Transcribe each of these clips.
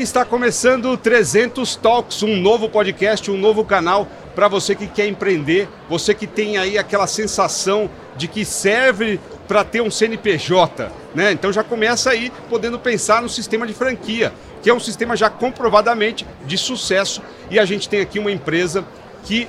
Está começando o 300 Talks, um novo podcast, um novo canal para você que quer empreender, você que tem aí aquela sensação de que serve para ter um CNPJ, né? Então já começa aí podendo pensar no sistema de franquia, que é um sistema já comprovadamente de sucesso e a gente tem aqui uma empresa que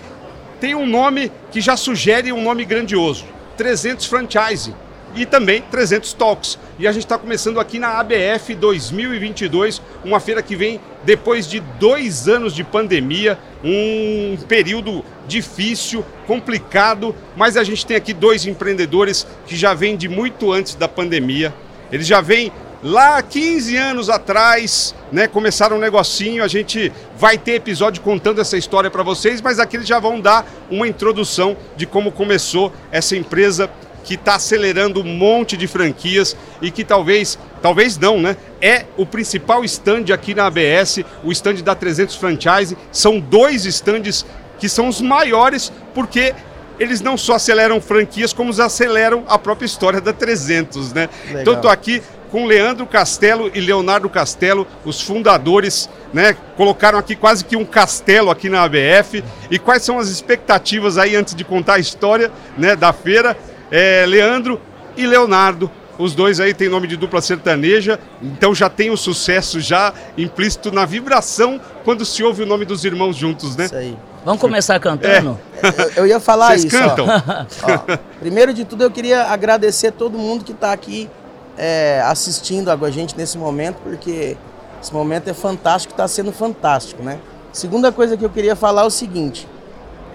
tem um nome que já sugere um nome grandioso, 300 Franchise e também 300 Talks. E a gente está começando aqui na ABF 2022, uma feira que vem depois de dois anos de pandemia, um período difícil, complicado, mas a gente tem aqui dois empreendedores que já vêm de muito antes da pandemia. Eles já vêm lá 15 anos atrás, né, começaram um negocinho, a gente vai ter episódio contando essa história para vocês, mas aqui eles já vão dar uma introdução de como começou essa empresa que está acelerando um monte de franquias e que talvez, talvez não, né? É o principal stand aqui na ABS, o stand da 300 Franchise. São dois stands que são os maiores porque eles não só aceleram franquias, como aceleram a própria história da 300, né? Legal. Então estou aqui com Leandro Castelo e Leonardo Castelo, os fundadores, né? Colocaram aqui quase que um castelo aqui na ABF. E quais são as expectativas aí antes de contar a história, né, da feira? É, Leandro e Leonardo. Os dois aí têm nome de dupla sertaneja, então já tem o sucesso já implícito na vibração quando se ouve o nome dos irmãos juntos, né? Isso aí. Vamos começar cantando? É. Eu, eu, ia falar Vocês isso. Cantam? Ó. Ó, primeiro de tudo, eu queria agradecer todo mundo que está aqui é, assistindo a gente nesse momento, porque esse momento é fantástico, está sendo fantástico, né? Segunda coisa que eu queria falar é o seguinte: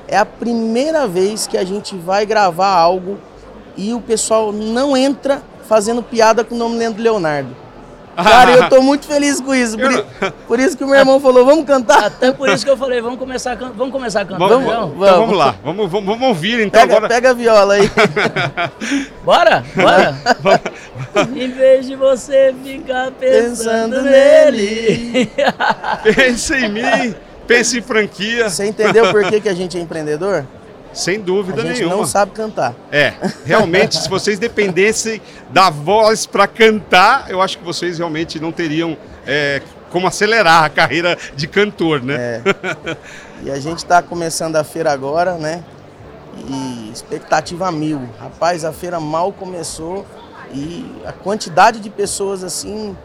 é a primeira vez que a gente vai gravar algo e o pessoal não entra fazendo piada com o nome Leandro Leonardo. Cara, eu tô muito feliz com isso. Por, por, isso que o meu irmão falou, vamos cantar. Até por isso que eu falei, vamos começar a, can... vamos começar a cantar. Vamos, então? Vamos, então vamos lá, vamos, vamos, vamos ouvir então. Pega, agora. pega a viola aí. bora, bora. em vez de você ficar pensando, pensando nele. Pensa em mim, pensa em franquia. Você entendeu por que, que a gente é empreendedor? Sem dúvida nenhuma. A gente nenhuma. não sabe cantar. É, realmente, se vocês dependessem da voz para cantar, eu acho que vocês realmente não teriam é, como acelerar a carreira de cantor, né? É. E a gente está começando a feira agora, né? E expectativa mil. Rapaz, a feira mal começou e a quantidade de pessoas assim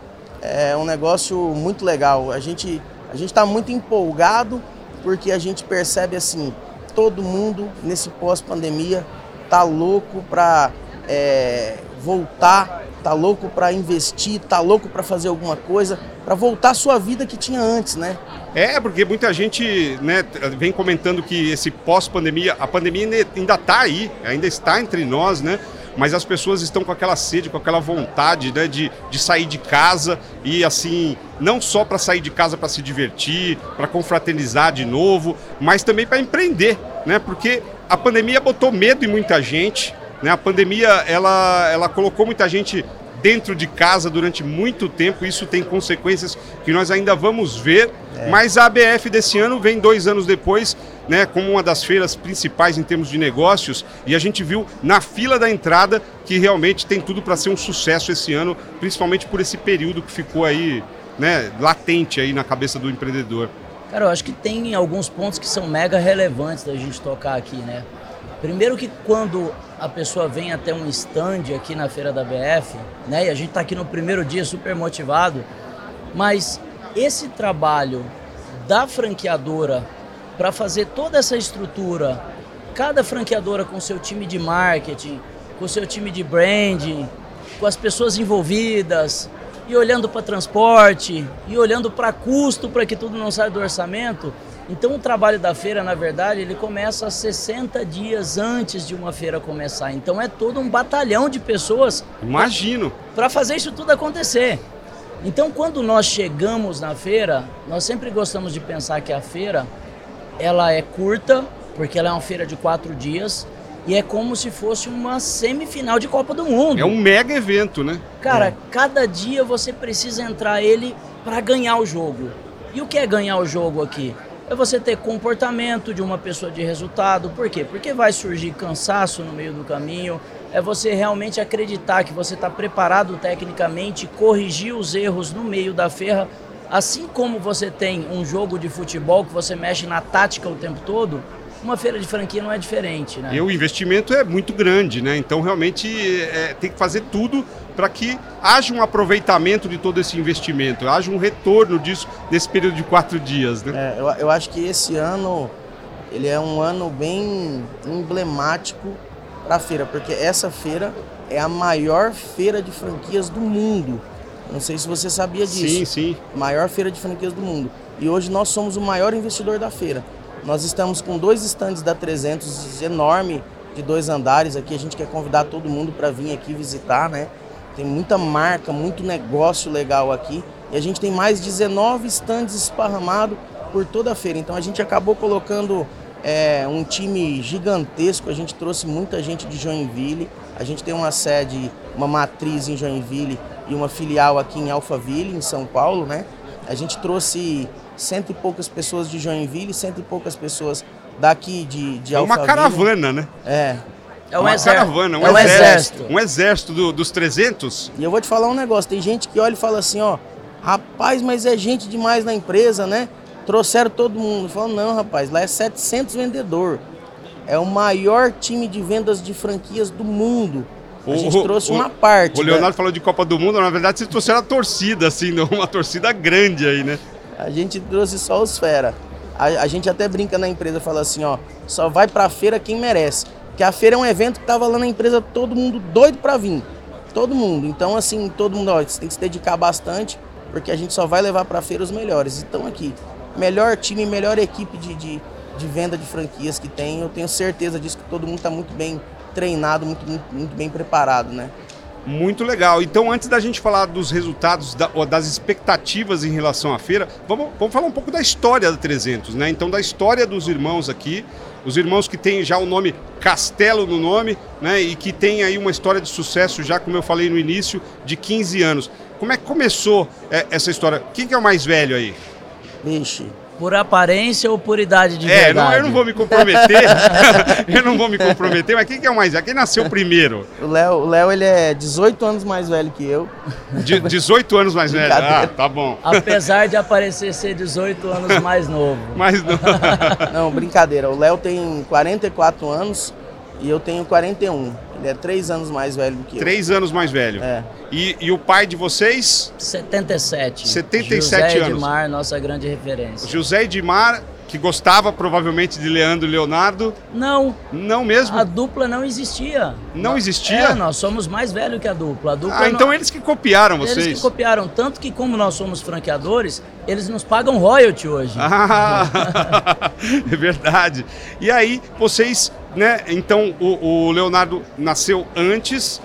é um negócio muito legal. A gente a gente está muito empolgado porque a gente percebe assim todo mundo nesse pós-pandemia tá louco para é, voltar, tá louco para investir, tá louco para fazer alguma coisa, para voltar à sua vida que tinha antes, né? É, porque muita gente né, vem comentando que esse pós-pandemia, a pandemia ainda está aí, ainda está entre nós, né? Mas as pessoas estão com aquela sede, com aquela vontade né, de, de sair de casa e assim, não só para sair de casa para se divertir, para confraternizar de novo, mas também para empreender, né? Porque a pandemia botou medo em muita gente, né? A pandemia ela, ela colocou muita gente dentro de casa durante muito tempo, isso tem consequências que nós ainda vamos ver, é. mas a ABF desse ano vem dois anos depois né, como uma das feiras principais em termos de negócios, e a gente viu na fila da entrada que realmente tem tudo para ser um sucesso esse ano, principalmente por esse período que ficou aí, né, latente aí na cabeça do empreendedor. Cara, eu acho que tem alguns pontos que são mega relevantes da gente tocar aqui, né? Primeiro que quando a pessoa vem até um stand aqui na feira da BF, né, e a gente está aqui no primeiro dia super motivado, mas esse trabalho da franqueadora para fazer toda essa estrutura, cada franqueadora com seu time de marketing, com seu time de branding, com as pessoas envolvidas, e olhando para transporte, e olhando para custo para que tudo não saia do orçamento. Então o trabalho da feira, na verdade, ele começa 60 dias antes de uma feira começar. Então é todo um batalhão de pessoas. Imagino. Para fazer isso tudo acontecer. Então quando nós chegamos na feira, nós sempre gostamos de pensar que a feira ela é curta, porque ela é uma feira de quatro dias, e é como se fosse uma semifinal de Copa do Mundo. É um mega evento, né? Cara, é. cada dia você precisa entrar ele para ganhar o jogo. E o que é ganhar o jogo aqui? É você ter comportamento de uma pessoa de resultado. Por quê? Porque vai surgir cansaço no meio do caminho. É você realmente acreditar que você está preparado tecnicamente, corrigir os erros no meio da feira Assim como você tem um jogo de futebol que você mexe na tática o tempo todo, uma feira de franquia não é diferente, né? E o investimento é muito grande, né? Então realmente é, tem que fazer tudo para que haja um aproveitamento de todo esse investimento, haja um retorno disso nesse período de quatro dias, né? É, eu, eu acho que esse ano ele é um ano bem emblemático para a feira, porque essa feira é a maior feira de franquias do mundo. Não sei se você sabia disso. Sim, sim. Maior feira de franquias do mundo. E hoje nós somos o maior investidor da feira. Nós estamos com dois estandes da 300 enorme, de dois andares aqui. A gente quer convidar todo mundo para vir aqui visitar, né? Tem muita marca, muito negócio legal aqui. E a gente tem mais 19 estandes esparramados por toda a feira. Então a gente acabou colocando é, um time gigantesco. A gente trouxe muita gente de Joinville. A gente tem uma sede, uma matriz em Joinville e uma filial aqui em Alphaville, em São Paulo, né? A gente trouxe cento e poucas pessoas de Joinville, cento e poucas pessoas daqui de, de É uma caravana, né? É. É um uma exército. caravana, um, é um exército. exército. Um exército do- dos 300. E eu vou te falar um negócio, tem gente que olha e fala assim, ó, rapaz, mas é gente demais na empresa, né? Trouxeram todo mundo. Falo, não, rapaz, lá é 700 vendedor. É o maior time de vendas de franquias do mundo. A gente trouxe uma parte. O né? Leonardo falou de Copa do Mundo, na verdade vocês trouxeram a torcida, assim, uma torcida grande aí, né? A gente trouxe só os fera. A, a gente até brinca na empresa, fala assim, ó, só vai pra feira quem merece. Porque a feira é um evento que tava lá na empresa, todo mundo doido pra vir. Todo mundo. Então, assim, todo mundo, ó, você tem que se dedicar bastante, porque a gente só vai levar pra feira os melhores. Então, aqui, melhor time, melhor equipe de, de, de venda de franquias que tem. Eu tenho certeza disso, que todo mundo tá muito bem treinado, muito, muito, muito bem preparado, né? Muito legal. Então, antes da gente falar dos resultados, da- das expectativas em relação à feira, vamos, vamos falar um pouco da história da 300, né? Então, da história dos irmãos aqui, os irmãos que têm já o nome Castelo no nome, né? E que tem aí uma história de sucesso, já como eu falei no início, de 15 anos. Como é que começou é, essa história? Quem que é o mais velho aí? Vixe, Por aparência ou por idade de É, verdade? não, eu não vou me comprometer. eu não vou me comprometer, mas quem que é o mais velho? Quem nasceu primeiro? o Léo, o Léo, ele é 18 anos mais velho que eu. De 18 anos mais velho. Ah, tá bom. Apesar de aparecer ser 18 anos mais novo. Mas não. Não, brincadeira. O Léo tem 44 anos e eu tenho 41. Ele é 3 anos mais velho do que eu. Três anos mais velho. É. E, e o pai de vocês, 77. 77 José anos. Edmar, nossa grande referência. José Edmar, que gostava provavelmente de Leandro e Leonardo. Não, Não mesmo? a dupla não existia. Não existia? É, nós somos mais velhos que a dupla. A dupla Ah, não- então eles que copiaram Eles vocês. que copiaram, tanto que como nós somos franqueadores, eles nos pagam royalty hoje. Ah, é verdade. E aí, vocês, né? Então, o, o Leonardo nasceu antes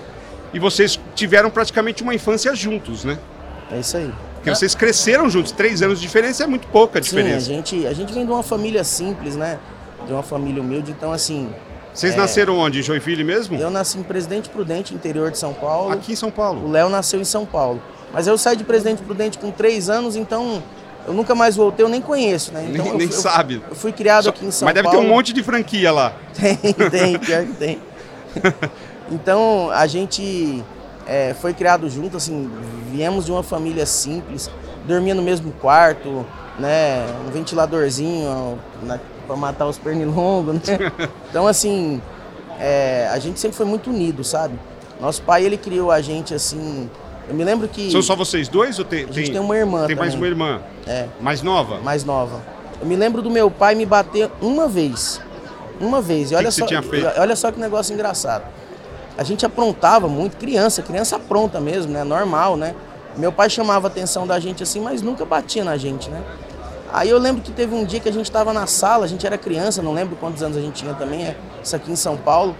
e vocês tiveram praticamente uma infância juntos, né? É isso aí. Porque vocês cresceram juntos. Três anos de diferença é muito pouca a Sim, a diferença. gente, a gente vem de uma família simples, né? De uma família humilde. Então, assim, Vocês É. nasceram onde? Em Joinville mesmo? eu nasci em Presidente Prudente, interior de São Paulo. Aqui em São O Paulo. Léo nasceu em São Paulo. Mas eu saí de Presidente Prudente com 3 anos, então eu nunca mais voltei, eu nem conheço, né? Então nem eu, nem eu- sabe. Eu fui criado Só- aqui em São Mas deve Paulo. ter um monte de franquia lá. Tem, tem, pior que tem. Então, a gente é, foi criado junto, assim, viemos de uma família simples, dormia no mesmo quarto, né, um ventiladorzinho na, pra matar os pernilongos, né? Então, assim, é, a gente sempre foi muito unido, sabe? Nosso pai, ele criou a gente, assim, eu me lembro que São só vocês dois ou tem, a gente tem uma irmã tem mais também. uma irmã? É. Mais nova? mais nova. Eu me lembro do meu pai me bater uma vez. Uma vez. E olha que só, tinha feito? olha só que negócio engraçado. A gente aprontava muito, criança, criança apronta mesmo, né? Normal, né? Meu pai chamava a atenção da gente assim, mas nunca batia na gente, né? Aí eu lembro que teve um dia que a gente estava na sala, a gente era criança, não lembro quantos anos a gente tinha também, é isso aqui em São Paulo.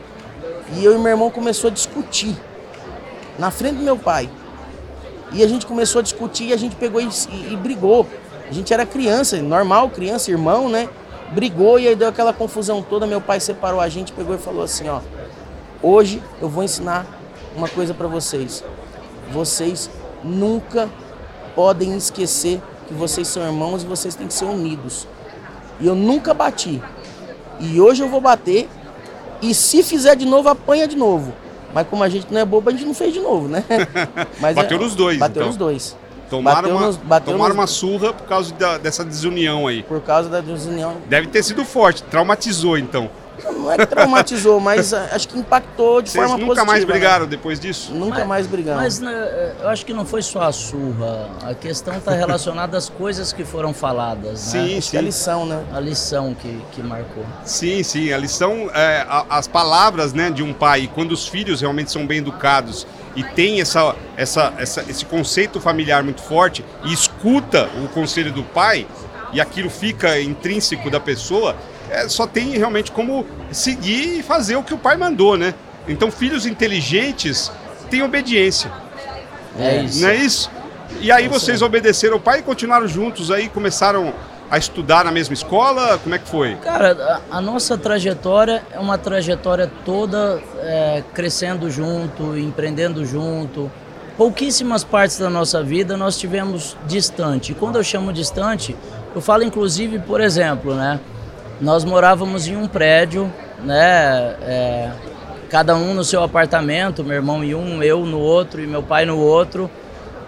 E eu e meu irmão começou a discutir na frente do meu pai. E a gente começou a discutir e a gente pegou e, e- e brigou. A gente era criança, normal, criança, irmão, né? Brigou e aí deu aquela confusão toda. Meu pai separou a gente, pegou e falou assim: ó, hoje eu vou ensinar uma coisa pra vocês. Vocês nunca podem esquecer que vocês são irmãos e vocês têm que ser unidos. E eu nunca bati. E hoje eu vou bater. E se fizer de novo, apanha de novo. Mas como a gente não é bobo, a gente não fez de novo, né? Mas Bateu é- nos dois, Bateu então. nos dois. Tomaram, Bateu uma, nos- tomaram nos- uma surra por causa da- dessa desunião aí. Por causa da desunião. Deve ter sido forte, traumatizou então. Não é que traumatizou, mas ah, acho que impactou de Vocês forma nunca positiva. mais né? brigaram depois disso? Nunca Mas- mais brigamos. Mas né, eu acho que não foi só a surra. A questão está relacionada às coisas que foram faladas, Sim, né? que é a lição, né? A lição que, que marcou. Sim, sim. A lição, é, a- as palavras né, de um pai, quando os filhos realmente são bem educados e tem essa, essa, essa- esse conceito familiar muito forte e escuta o conselho do pai e aquilo fica intrínseco da pessoa, é, só tem realmente como seguir e fazer o que o pai mandou, né? Então, filhos inteligentes têm obediência. É, isso. Não é isso? E aí É isso vocês obedeceram o pai e continuaram juntos aí, começaram a estudar na mesma escola? Como é que foi? Cara, a, a nossa trajetória é uma trajetória toda é, crescendo junto, empreendendo junto. Pouquíssimas partes da nossa vida nós tivemos distante. E quando eu chamo distante, eu falo inclusive, por exemplo, né? Nós morávamos em um prédio, né? é, cada um no seu apartamento, meu irmão em um, eu no outro e meu pai no outro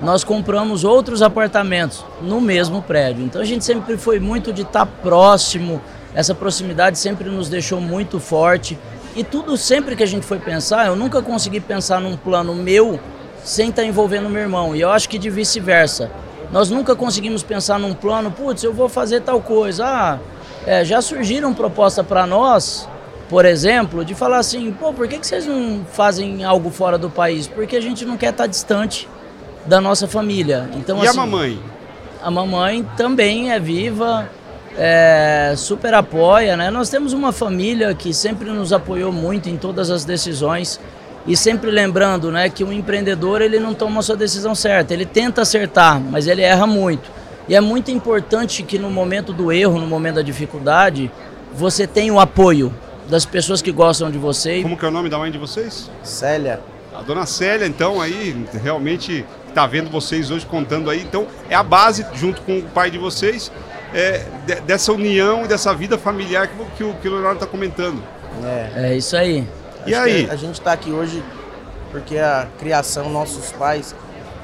nós compramos outros apartamentos no mesmo prédio. Então a gente sempre foi muito de estar próximo, essa proximidade sempre nos deixou muito forte. E tudo sempre que a gente foi pensar, eu nunca consegui pensar num plano meu sem estar envolvendo meu irmão. E eu acho que de vice-versa. Nós nunca conseguimos pensar num plano, putz, eu vou fazer tal coisa. Ah, é, já surgiram propostas para nós, por exemplo, de falar assim, pô, por que, que vocês não fazem algo fora do país? Porque a gente não quer estar distante da nossa família. Então, e a assim, mamãe? a mamãe também é viva, é, super apoia, né? Nós temos uma família que sempre nos apoiou muito em todas as decisões e sempre lembrando, né, que o empreendedor ele não toma a sua decisão certa, ele tenta acertar, mas ele erra muito. E é muito importante que no momento do erro, no momento da dificuldade, você tenha o apoio das pessoas que gostam de você. e Como que é o nome da mãe de vocês? Célia, A dona Célia, então, aí, realmente está vendo vocês hoje contando aí. Então, é a base, junto com o pai de vocês, é, de- dessa união e dessa vida familiar que, o- que o, que o Leonardo está comentando. é. É isso aí. E Acho que aí? A gente está aqui hoje porque a criação, nossos pais,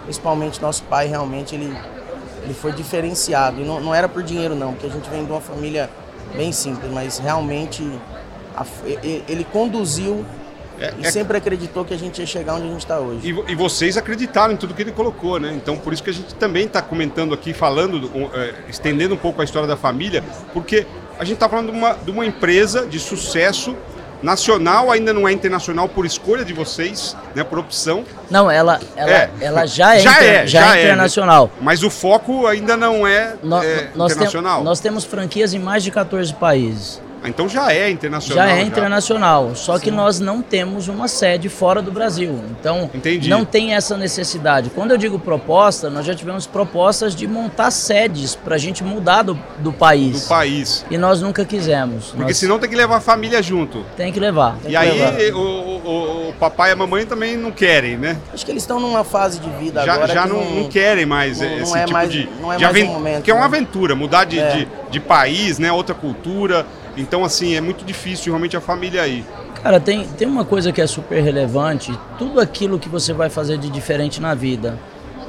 principalmente nosso pai, realmente ele, ele foi diferenciado. E não, não era por dinheiro, não, porque a gente vem de uma família bem simples, mas realmente a ele conduziu É- e é- sempre acreditou que a gente ia chegar onde a gente está hoje. E, e vocês acreditaram em tudo que ele colocou, né? Então, por isso que a gente também está comentando aqui, falando, do- é, estendendo um pouco a história da família, porque a gente está falando de uma, de uma empresa de sucesso nacional, ainda não é internacional por escolha de vocês, né? Por opção. Não, ela, ela, É. ela já é, Já inter- é, já já é é, né? internacional. Mas o foco ainda não é, No- é, nós, tem- internacional. nós temos franquias em mais de 14 países. Então já é internacional. Já é internacional, só que nós não temos uma sede fora do Brasil. Então, Entendi. não tem essa necessidade. Quando eu digo proposta, nós já tivemos propostas de montar sedes para a gente mudar do, do país. Do país. E nós nunca quisemos. Porque nós senão tem que levar a família junto. tem que levar. tem E que aí levar. o, o- o papai e a mamãe também não querem, né? Acho que eles estão numa fase de vida Já, agora já que não, não querem mais não- esse não é tipo mais- de, não é de mais aven- o momento, que é uma né? aventura, mudar de, É. de, de país, né? Outra cultura. Então, assim, é muito difícil realmente a família aí. Cara, tem, tem uma coisa que é super relevante: tudo aquilo que você vai fazer de diferente na vida,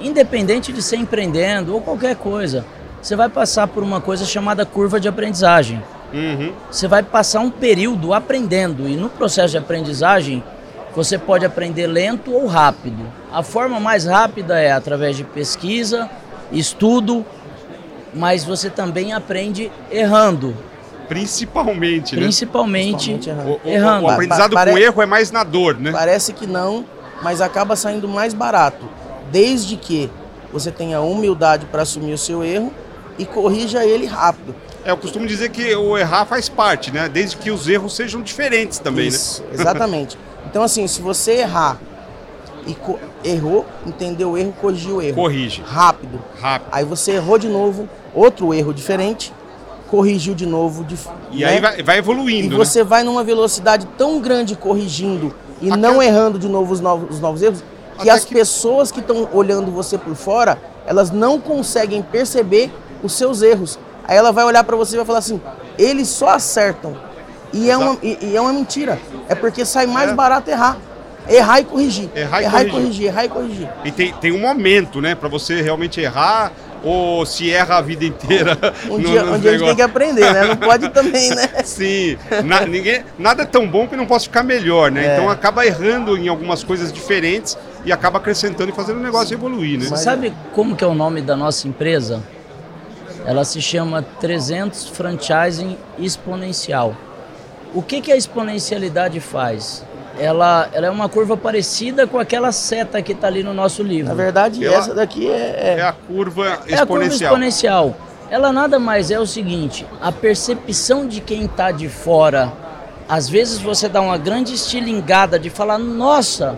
independente de ser empreendendo ou qualquer coisa, você vai passar por uma coisa chamada curva de aprendizagem. Uhum. Você vai passar um período aprendendo e no processo de aprendizagem você pode aprender lento ou rápido. A forma mais rápida é através de pesquisa, estudo, mas você também aprende errando, Principalmente, né? principalmente, Principalmente errando. O, o- errando. o aprendizado Pa- com erro é mais na dor, né? Parece que não, mas acaba saindo mais barato, desde que você tenha humildade para assumir o seu erro e corrija ele rápido. É, eu costumo dizer que o errar faz parte, né? Desde que os erros sejam diferentes também, Isso, exatamente. Então, assim, se você errar e co- errou, entendeu o erro, corrigiu o né? erro. Corrige. Rápido. Rápido. Aí você errou de novo, outro erro diferente, corrigiu de novo. De, E né? aí vai, vai E evoluindo, né? você vai numa velocidade tão grande corrigindo e Até- não errando de novo os novos, os novos erros, que Até as que- pessoas que estão olhando você por fora, elas não conseguem perceber os seus erros. Aí ela vai olhar para você e vai falar assim: eles só acertam. E é, uma, e, e é uma mentira. É porque sai mais É. barato errar. errar e corrigir. Errar e errar corrigir. e corrigir, errar e corrigir. E tem, tem um momento, né, para você realmente errar ou se erra a vida inteira. Um no- dia, nos um dia a gente tem que aprender, né? Não pode também, né? Sim, na- ninguém, nada é tão bom que não possa ficar melhor, né? É. Então acaba errando em algumas coisas diferentes e acaba acrescentando e fazendo o negócio evoluir, né? Você sabe como que é o nome da nossa empresa? Ela se chama 300 Franchising Exponencial. O que, que a exponencialidade faz? Ela, ela é uma curva parecida com aquela seta que está ali no nosso livro. Na verdade, Ela- essa daqui é, É a curva É a curva exponencial. exponencial. Ela nada mais é o seguinte: a percepção de quem está de fora. Às vezes você dá uma grande estilingada de falar, nossa,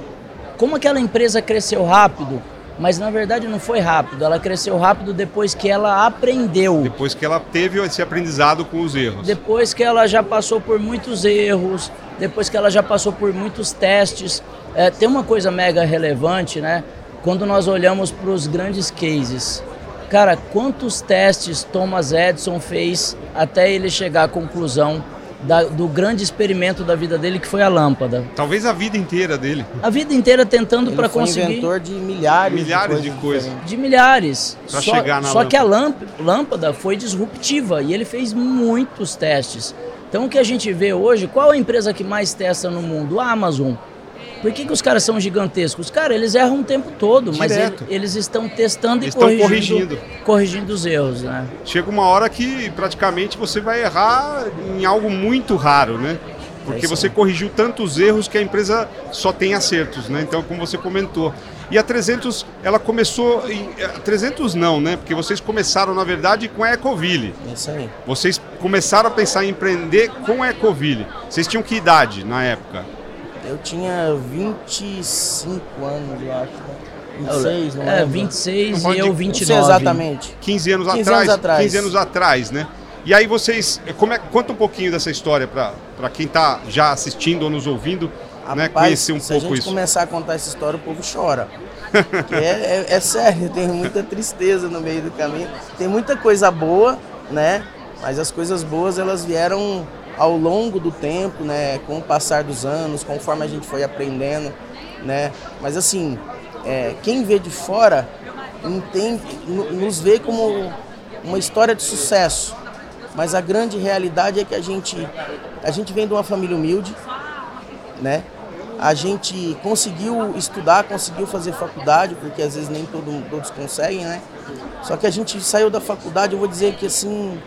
como aquela empresa cresceu rápido. Mas na verdade não foi rápido, ela cresceu rápido depois que ela aprendeu. Depois que ela teve esse aprendizado com os erros. Depois que ela já passou por muitos erros, depois que ela já passou por muitos testes. É, tem uma coisa mega relevante, né? Quando nós olhamos para os grandes cases. Cara, quantos testes Thomas Edison fez até ele chegar à conclusão da- do grande experimento da vida dele, que foi a lâmpada? Talvez a vida inteira dele. A vida inteira tentando Ele para foi conseguir. inventor de milhares, Milhares de de coisas. coisas. diferentes. de milhares. Pra só chegar na só que a lâmp- lâmpada foi disruptiva e ele fez muitos testes. Então o que a gente vê hoje, qual a empresa que mais testa no mundo? A Amazon. Por que, que os caras são gigantescos? Cara, eles erram o tempo todo, mas Direto. ele- eles estão testando Eles e estão corrigindo, corrigindo. corrigindo os erros, né? Chega uma hora que praticamente você vai errar em algo muito raro, né? Porque É você corrigiu tantos erros que a empresa só tem acertos, né? Então, como você comentou. E a 300, ela começou em... a 300 não, né? Porque vocês começaram, na verdade, com a Ecoville. É Isso aí. Vocês começaram a pensar em empreender com a Ecoville. Vocês tinham que idade na época? Eu tinha 25 anos, eu acho. Né? 26, não é, lembro. 26 Não e eu não Não 29. sei exatamente. 15 anos 15 atrás, anos atrás. 15 anos atrás, né? E aí vocês, como é, conta um pouquinho dessa história para quem está já assistindo ou nos ouvindo, né, Rapaz, conhecer um se a pouco gente isso. começar a contar essa história, o povo chora. Porque é, é- é sério, tem muita tristeza no meio do caminho. Tem muita coisa boa, né? Mas as coisas boas elas vieram ao longo do tempo, né? Com o passar dos anos, conforme a gente foi aprendendo, né? Mas assim, é, quem vê de fora entende, no- nos vê como uma história de sucesso. Mas a grande realidade é que a gente, a gente vem de uma família humilde, né? A gente conseguiu estudar, conseguiu fazer faculdade, porque às vezes nem todo, todos conseguem, né? Só que a gente saiu da faculdade, eu vou dizer que assim,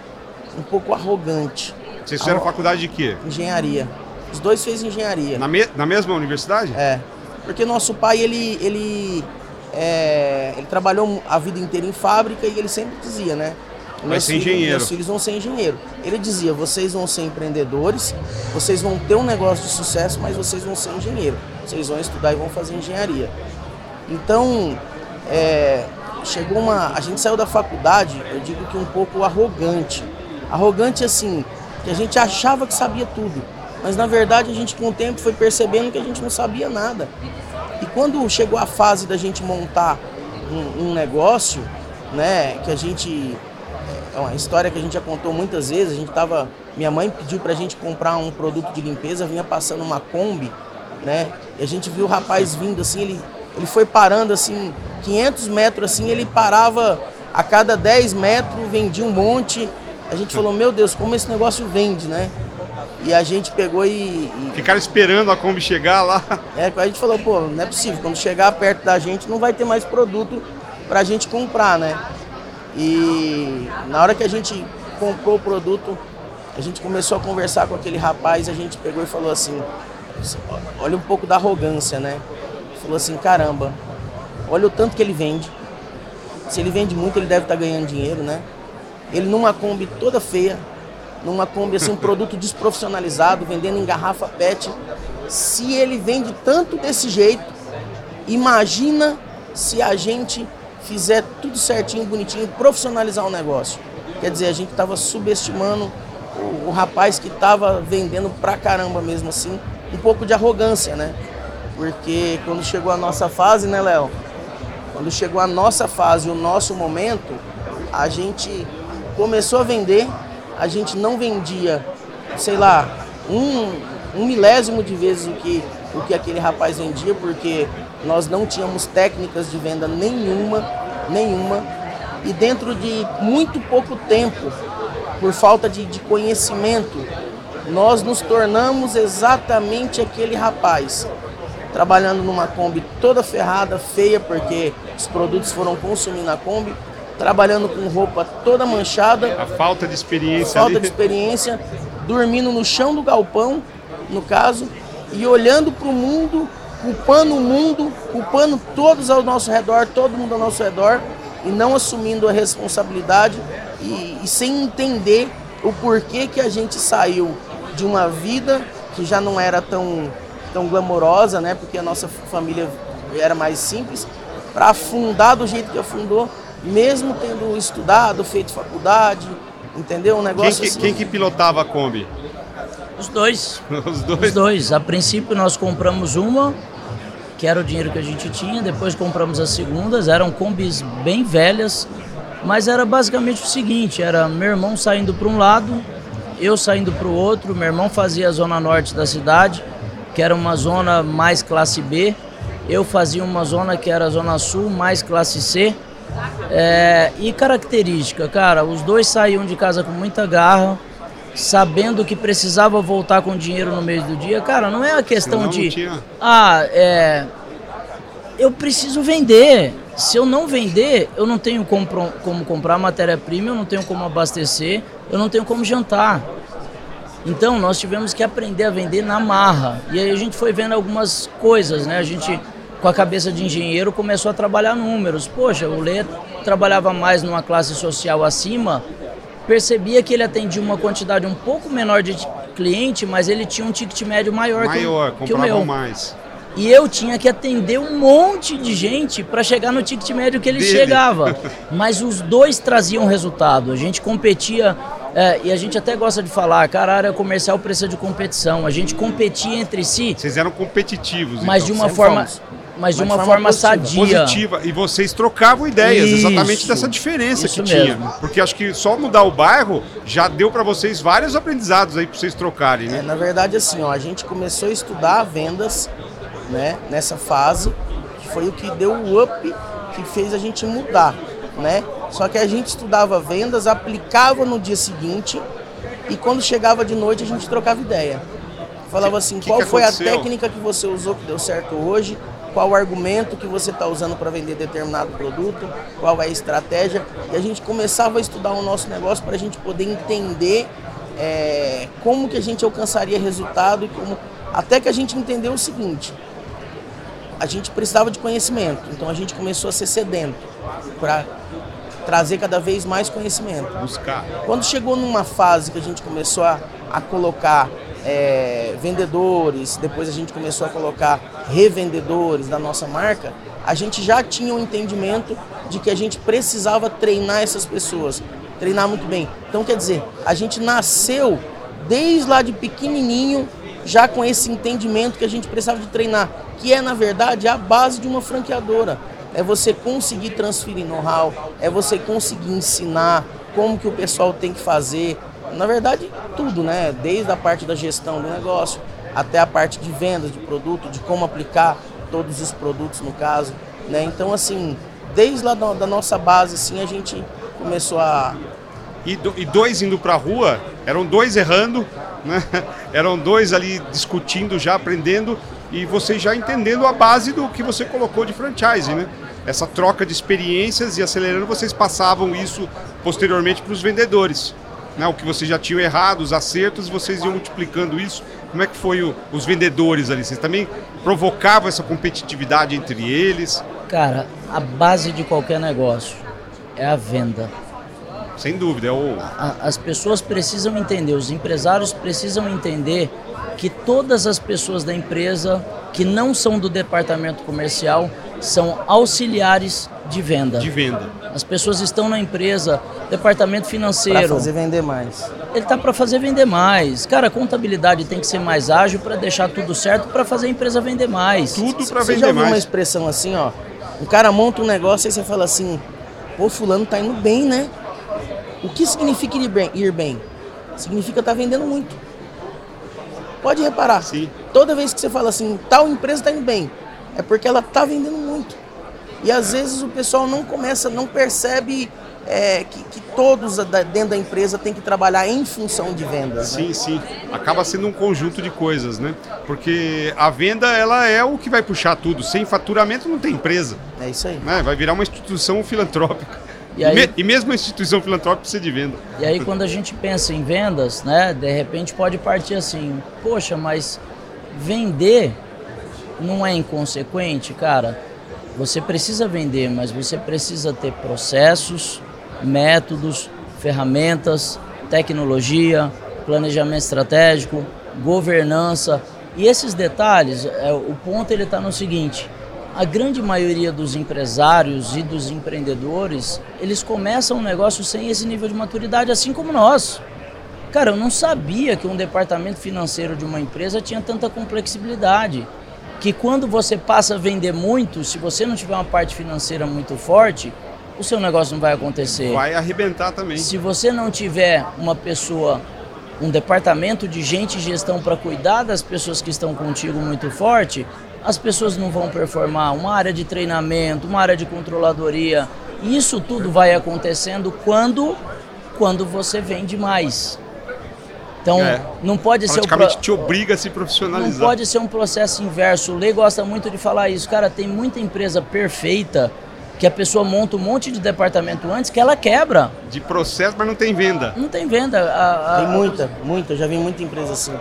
um pouco arrogante. Vocês fizeram Ah, faculdade de quê? Engenharia. Os dois fez engenharia. Na, me- na mesma universidade? É. Porque nosso pai, ele, ele, é, ele trabalhou a vida inteira em fábrica e ele sempre dizia, né? Vai Meus ser filhos- engenheiro. Meus filhos vão ser engenheiro. Ele dizia, vocês vão ser empreendedores, vocês vão ter um negócio de sucesso, mas vocês vão ser engenheiro. Vocês vão estudar e vão fazer engenharia. Então, é, chegou uma. A gente saiu da faculdade, eu digo que um pouco arrogante. Arrogante assim, que a gente achava que sabia tudo. Mas na verdade a gente com o tempo foi percebendo que a gente não sabia nada. E quando chegou a fase da gente montar um, um negócio, né, que a gente. É uma história que a gente já contou muitas vezes. A gente tava. Minha mãe pediu pra gente comprar um produto de limpeza, vinha passando uma Kombi, né? E a gente viu o rapaz vindo assim, ele, ele foi parando assim, 500 metros assim, ele parava a cada 10 metros, vendia um monte. A gente falou, meu Deus, como esse negócio vende, né? E a gente pegou e, e Ficaram esperando a Kombi chegar lá. é, a gente falou, pô, não é possível, quando chegar perto da gente não vai ter mais produto pra gente comprar, né? E na hora que a gente comprou o produto, a gente começou a conversar com aquele rapaz, a gente pegou e falou assim, olha um pouco da arrogância, né? Falou assim, caramba, olha o tanto que ele vende. Se ele vende muito, ele deve estar ganhando dinheiro, né? Ele numa Kombi toda feia, numa Kombi assim, um produto desprofissionalizado, vendendo em garrafa PET. Se ele vende tanto desse jeito, imagina se a gente fizer tudo certinho, bonitinho, profissionalizar o negócio. Quer dizer, a gente estava subestimando o, o rapaz que estava vendendo pra caramba mesmo assim, um pouco de arrogância, né? Porque quando chegou a nossa fase, né, Léo? Quando chegou a nossa fase, o nosso momento, a gente começou a vender, a gente não vendia, sei lá, um, um milésimo de vezes o que o que aquele rapaz vendia, porque nós não tínhamos técnicas de venda nenhuma, nenhuma. E dentro de muito pouco tempo, por falta de, de conhecimento, nós nos tornamos exatamente aquele rapaz. Trabalhando numa Kombi toda ferrada, feia, porque os produtos foram consumindo a Kombi, trabalhando com roupa toda manchada. A falta de experiência. Falta ali. de experiência, dormindo no chão do galpão, no caso, e olhando para o mundo, culpando o mundo, culpando todos ao nosso redor, todo mundo ao nosso redor, e não assumindo a responsabilidade e, e sem entender o porquê que a gente saiu de uma vida que já não era tão, tão glamourosa, né? Porque a nossa família era mais simples, para afundar do jeito que afundou, mesmo tendo estudado, feito faculdade, entendeu? Um negócio quem, que, assim. quem que pilotava a Kombi? Os dois. Os dois. Os dois. A princípio nós compramos uma, que era o dinheiro que a gente tinha, depois compramos as segundas, eram combis bem velhas, mas era basicamente o seguinte, era meu irmão saindo para um lado, eu saindo para o outro, meu irmão fazia a zona norte da cidade, que era uma zona mais classe B, eu fazia uma zona que era a zona sul, mais classe C. É, e característica, cara, os dois saíam de casa com muita garra, sabendo que precisava voltar com dinheiro no meio do dia. Cara, não é a questão de. tinha. Ah, é. Eu preciso vender. Se eu não vender, eu não tenho como, como comprar matéria-prima, eu não tenho como abastecer, eu não tenho como jantar. Então nós tivemos que aprender a vender na marra. E aí a gente foi vendo algumas coisas, né? A gente, com a cabeça de engenheiro, começou a trabalhar números. Poxa, o Lê trabalhava mais numa classe social acima, percebia que ele atendia uma quantidade um pouco menor de cliente, mas ele tinha um ticket médio maior, Maior, que, o, que o meu. mais. E eu tinha que atender um monte de gente para chegar no ticket médio que ele Dele. chegava. Mas os dois traziam resultado. A gente competia, é, e a gente até gosta de falar, cara, a área comercial precisa de competição. A gente competia entre si, Vocês eram competitivos. mas então. de uma sempre forma, fomos. Mas de uma de forma, forma positiva. sadia. positiva. E vocês trocavam ideias, Isso. exatamente dessa diferença que tinha. mesmo. Porque acho que só mudar o bairro já deu para vocês vários aprendizados aí para vocês trocarem, É, né? na verdade, assim, ó, a gente começou a estudar vendas né, nessa fase, que foi o que deu o up que fez a gente mudar. Né? Só que a gente estudava vendas, aplicava no dia seguinte e quando chegava de noite a gente trocava ideia. Falava assim, que qual que foi a técnica que você usou que deu certo hoje, qual o argumento que você está usando para vender determinado produto, qual é a estratégia. E a gente começava a estudar o nosso negócio para a gente poder entender é, como que a gente alcançaria resultado e como até que a gente entendeu o seguinte a gente precisava de conhecimento então a gente começou a ser sedento para trazer cada vez mais conhecimento Buscar. quando chegou numa fase que a gente começou a, a colocar é, vendedores, depois a gente começou a colocar revendedores da nossa marca, a gente já tinha um entendimento de que a gente precisava treinar essas pessoas, treinar muito bem. Então, quer dizer, a gente nasceu desde lá de pequenininho já com esse entendimento que a gente precisava de treinar, que é na verdade a base de uma franqueadora. É você conseguir transferir know-how, é você conseguir ensinar como que o pessoal tem que fazer. Na verdade, tudo, né? Desde a parte da gestão do negócio até a parte de vendas de produto, de como aplicar todos os produtos no caso, né? Então, assim, desde lá da nossa base, assim, a gente começou a E, do- e dois indo pra rua, eram dois errando, né? Eram dois ali discutindo, já aprendendo, e vocês já entendendo a base do que você colocou de franchise, né? Essa troca de experiências e acelerando, vocês passavam isso posteriormente para os vendedores. Né? O que vocês já tinham errado, os acertos, vocês iam multiplicando isso. Como é que foi o- os vendedores ali? Vocês também provocavam essa competitividade entre eles? Cara, a base de qualquer negócio é a venda. Sem dúvida, é o, A- as pessoas precisam entender, os empresários precisam entender que todas as pessoas da empresa que não são do departamento comercial são auxiliares de venda. de venda. As pessoas estão na empresa, departamento para financeiro, fazer vender mais. ele tá para fazer vender mais. Cara, a contabilidade tem que ser mais ágil para deixar tudo certo para fazer a empresa vender mais. Tudo para Você já vender ouviu uma mais. expressão assim, ó? O cara monta um negócio e você fala assim, pô, fulano tá indo bem, né? O que significa ir bem? Ir bem? Significa tá vendendo muito. Pode reparar. Sim. toda vez que você fala assim, tal empresa está indo bem, é porque ela está vendendo muito. E às vezes o pessoal não começa, não percebe é, que, que, todos dentro da empresa têm que trabalhar em função de vendas. Sim, né? sim. Acaba sendo um conjunto de coisas, né? Porque a venda ela é o que vai puxar tudo. Sem faturamento não tem empresa. É isso aí. Né? Vai virar uma instituição filantrópica. E, aí, e, mesmo a instituição filantrópica precisa de venda. E aí quando a gente pensa em vendas, né? De repente pode partir assim, poxa, mas vender não é inconsequente, cara. Você precisa vender, mas você precisa ter processos, métodos, ferramentas, tecnologia, planejamento estratégico, governança. E esses detalhes, é, o ponto ele está no seguinte: a grande maioria dos empresários e dos empreendedores, eles começam um negócio sem esse nível de maturidade, assim como nós. Cara, eu não sabia que um departamento financeiro de uma empresa tinha tanta complexibilidade. Que quando você passa a vender muito, se você não tiver uma parte financeira muito forte, o seu negócio não vai acontecer. Vai arrebentar também. Se você não tiver uma pessoa, um departamento de gente e gestão para cuidar das pessoas que estão contigo muito forte, as pessoas não vão performar. Uma área de treinamento, uma área de controladoria, isso tudo vai acontecendo quando quando você vende mais. Então, é, não pode ser o pro... te obriga a se profissionalizar. Não pode ser um processo inverso. O Lei gosta muito de falar isso. Cara, tem muita empresa perfeita que a pessoa monta um monte de departamento antes que ela quebra. De processo, mas não tem venda. Não tem venda. A, a, tem muita, muita. Eu já vi muita empresa assim.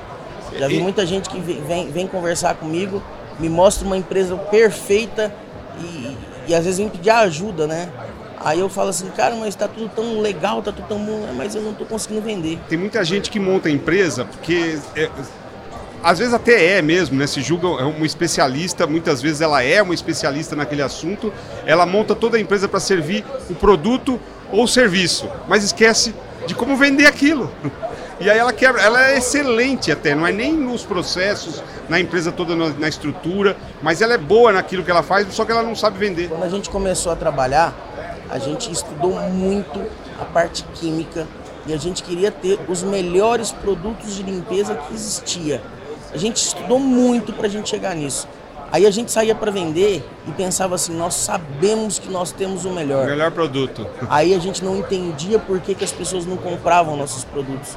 Já vi e... muita gente que vem, vem conversar comigo, me mostra uma empresa perfeita e, e às vezes vem pedir ajuda, né? Aí eu falo assim, cara, mas está tudo tão legal, está tudo tão bom, mas eu não estou conseguindo vender. Tem muita gente que monta empresa porque é, às vezes até é mesmo, né? Se julga uma especialista, muitas vezes ela é uma especialista naquele assunto, ela monta toda a empresa para servir o produto ou o serviço, mas esquece de como vender aquilo. E aí ela quebra, ela é excelente até, não é nem nos processos, na empresa toda, na, estrutura, mas ela é boa naquilo que ela faz, só que ela não sabe vender. Quando a gente começou a trabalhar, a gente estudou muito a parte química e a gente queria ter os melhores produtos de limpeza que existia. A gente estudou muito para a gente chegar nisso. Aí a gente saía para vender e pensava assim, nós sabemos que nós temos o melhor. O melhor produto. Aí a gente não entendia por que, que as pessoas não compravam nossos produtos.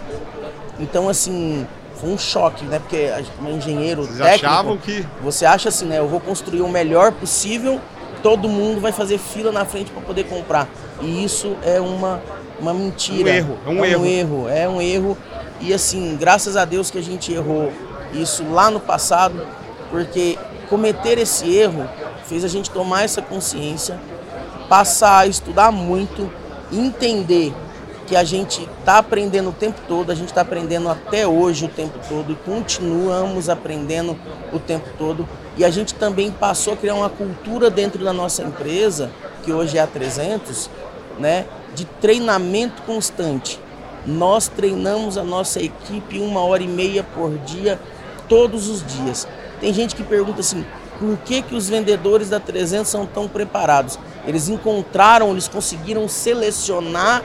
Então, assim, foi um choque, né? Porque como engenheiro Vocês técnico, achavam que... você acha assim, né? Eu vou construir o melhor possível, todo mundo vai fazer fila na frente para poder comprar. E isso é uma, uma mentira. Um erro, é um, é erro. um erro. É um erro. E assim, graças a Deus que a gente errou isso lá no passado, porque cometer esse erro fez a gente tomar essa consciência, passar a estudar muito, entender que a gente está aprendendo o tempo todo, a gente está aprendendo até hoje o tempo todo e continuamos aprendendo o tempo todo. E a gente também passou a criar uma cultura dentro da nossa empresa, que hoje é a 300, né, de treinamento constante. Nós treinamos a nossa equipe uma hora e meia por dia todos os dias. Tem gente que pergunta assim, por que, que os vendedores da 300 são tão preparados? Eles encontraram, eles conseguiram selecionar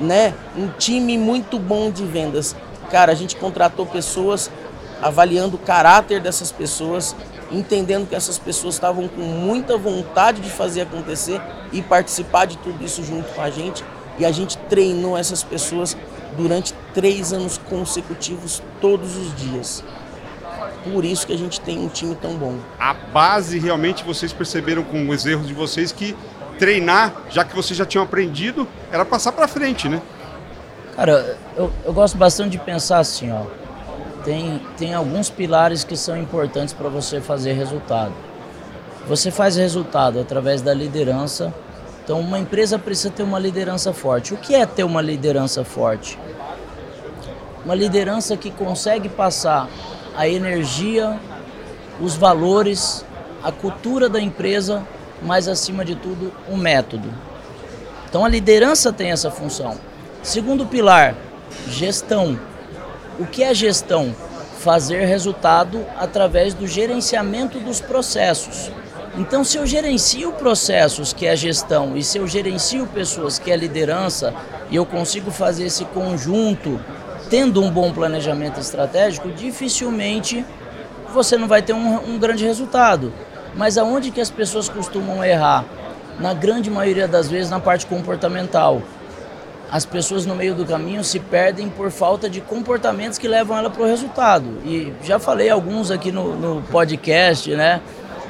né, um time muito bom de vendas. Cara, a gente contratou pessoas avaliando o caráter dessas pessoas, entendendo que essas pessoas estavam com muita vontade de fazer acontecer e participar de tudo isso junto com a gente. E a gente treinou essas pessoas durante três anos consecutivos, todos os dias por isso que a gente tem um time tão bom. A base realmente vocês perceberam com os erros de vocês que treinar, já que vocês já tinham aprendido, era passar para frente, né? Cara, eu, eu gosto bastante de pensar assim, ó. Tem, tem alguns pilares que são importantes para você fazer resultado. Você faz resultado através da liderança. Então, uma empresa precisa ter uma liderança forte. O que é ter uma liderança forte? Uma liderança que consegue passar a energia, os valores, a cultura da empresa, mas acima de tudo, o método. Então a liderança tem essa função. Segundo pilar, gestão. O que é gestão? Fazer resultado através do gerenciamento dos processos. Então, se eu gerencio processos, que é gestão, e se eu gerencio pessoas, que é liderança, e eu consigo fazer esse conjunto tendo um bom planejamento estratégico, dificilmente você não vai ter um, um grande resultado. Mas aonde que as pessoas costumam errar? Na grande maioria das vezes na parte comportamental. As pessoas no meio do caminho se perdem por falta de comportamentos que levam ela para o resultado. E já falei alguns aqui no, no podcast, né?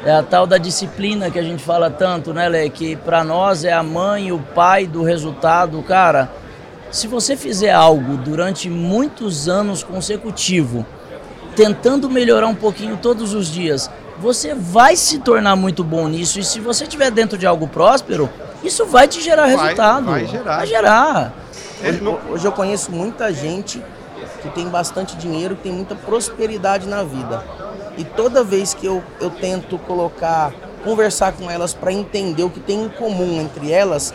É a tal da disciplina que a gente fala tanto, né, Lê? Que para nós é a mãe e o pai do resultado. Cara, se você fizer algo durante muitos anos consecutivos, tentando melhorar um pouquinho todos os dias, você vai se tornar muito bom nisso. E se você estiver dentro de algo próspero, isso vai te gerar vai, resultado. Vai gerar. Vai gerar. Hoje, hoje eu conheço muita gente que tem bastante dinheiro, que tem muita prosperidade na vida. E toda vez que eu, eu tento colocar, conversar com elas para entender o que tem em comum entre elas,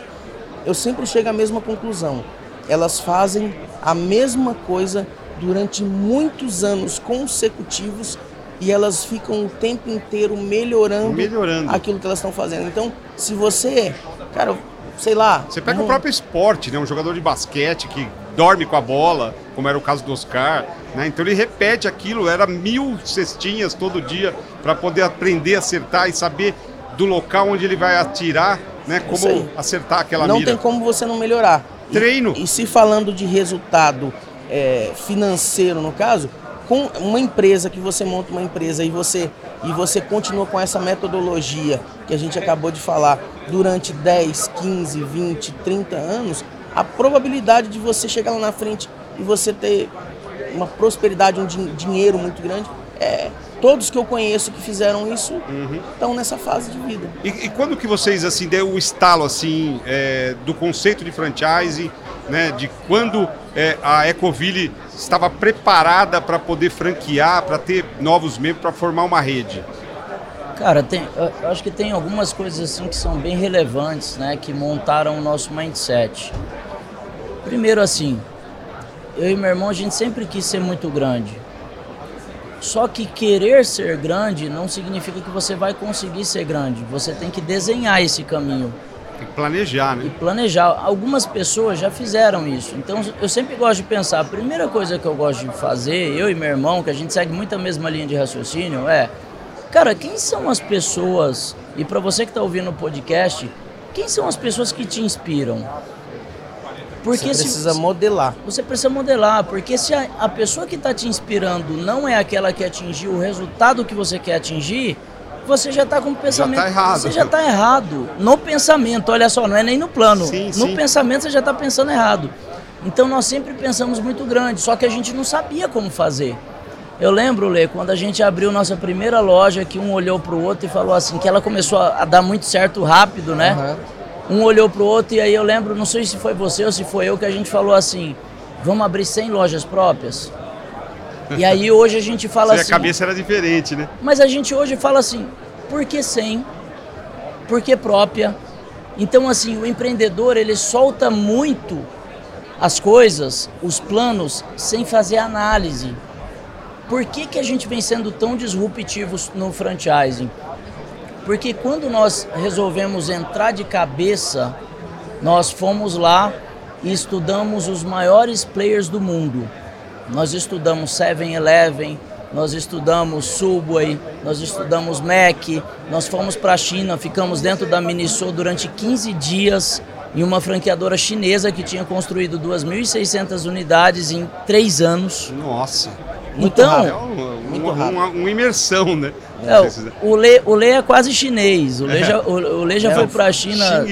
eu sempre chego à mesma conclusão. Elas fazem a mesma coisa durante muitos anos consecutivos e elas ficam o tempo inteiro melhorando, melhorando. aquilo que elas estão fazendo. Então, se você, cara, sei lá. Você pega um... o próprio esporte, né? Um jogador de basquete que dorme com a bola, como era o caso do Oscar, né? Então ele repete aquilo, era mil cestinhas todo dia para poder aprender a acertar e saber do local onde ele vai atirar, né? Como acertar aquela não mira. Não tem como você não melhorar. Treino. E, e se falando de resultado é, financeiro, no caso, com uma empresa que você monta uma empresa e você e você continua com essa metodologia que a gente acabou de falar durante 10, 15, 20, 30 anos, a probabilidade de você chegar lá na frente e você ter uma prosperidade, um din dinheiro muito grande, é todos que eu conheço que fizeram isso uhum. estão nessa fase de vida. E, e, quando que vocês assim deu o estalo assim é, do conceito de franchise, né, de quando é, a Ecoville estava preparada para poder franquear, para ter novos membros, para formar uma rede? Cara, tem, eu acho que tem algumas coisas assim que são bem relevantes, né, que montaram o nosso mindset. Primeiro assim, eu e meu irmão a gente sempre quis ser muito grande. Só que querer ser grande não significa que você vai conseguir ser grande. Você tem que desenhar esse caminho. Tem que planejar, né? E planejar. Algumas pessoas já fizeram isso. Então eu sempre gosto de pensar, a primeira coisa que eu gosto de fazer, eu e meu irmão, que a gente segue muito a mesma linha de raciocínio, é, cara, quem são as pessoas, e para você que está ouvindo o podcast, quem são as pessoas que te inspiram? Porque você precisa se, modelar. Você precisa modelar, porque se a, a pessoa que está te inspirando não é aquela que atingiu o resultado que você quer atingir, você já está com o pensamento. Já tá errado. Você já está errado. No pensamento, olha só, não é nem no plano. Sim, no sim. pensamento você já está pensando errado. Então nós sempre pensamos muito grande, só que a gente não sabia como fazer. Eu lembro, Lê, quando a gente abriu nossa primeira loja, que um olhou para o outro e falou assim, que ela começou a, dar muito certo rápido, né? Uhum. Um olhou para o outro e aí eu lembro, não sei se foi você ou se foi eu, que a gente falou assim, vamos abrir 100 lojas próprias? E aí hoje a gente fala assim. a cabeça era diferente, né? Mas a gente hoje fala assim, por que 100? Por que própria? Então assim, o empreendedor ele solta muito as coisas, os planos, sem fazer análise. Por que, que a gente vem sendo tão disruptivos no franchising? Porque quando nós resolvemos entrar de cabeça, nós fomos lá e estudamos os maiores players do mundo. Nós estudamos 7-Eleven, nós estudamos Subway, nós estudamos Mac, nós fomos para a China, ficamos dentro da Miniso durante 15 dias em uma franqueadora chinesa que tinha construído 2.600 unidades em 3 anos. Nossa! Muito rápido. Uma, uma, imersão, né? É, o, Lê, o Lê é quase chinês. O Lê já, o, o Lê já é, foi para a China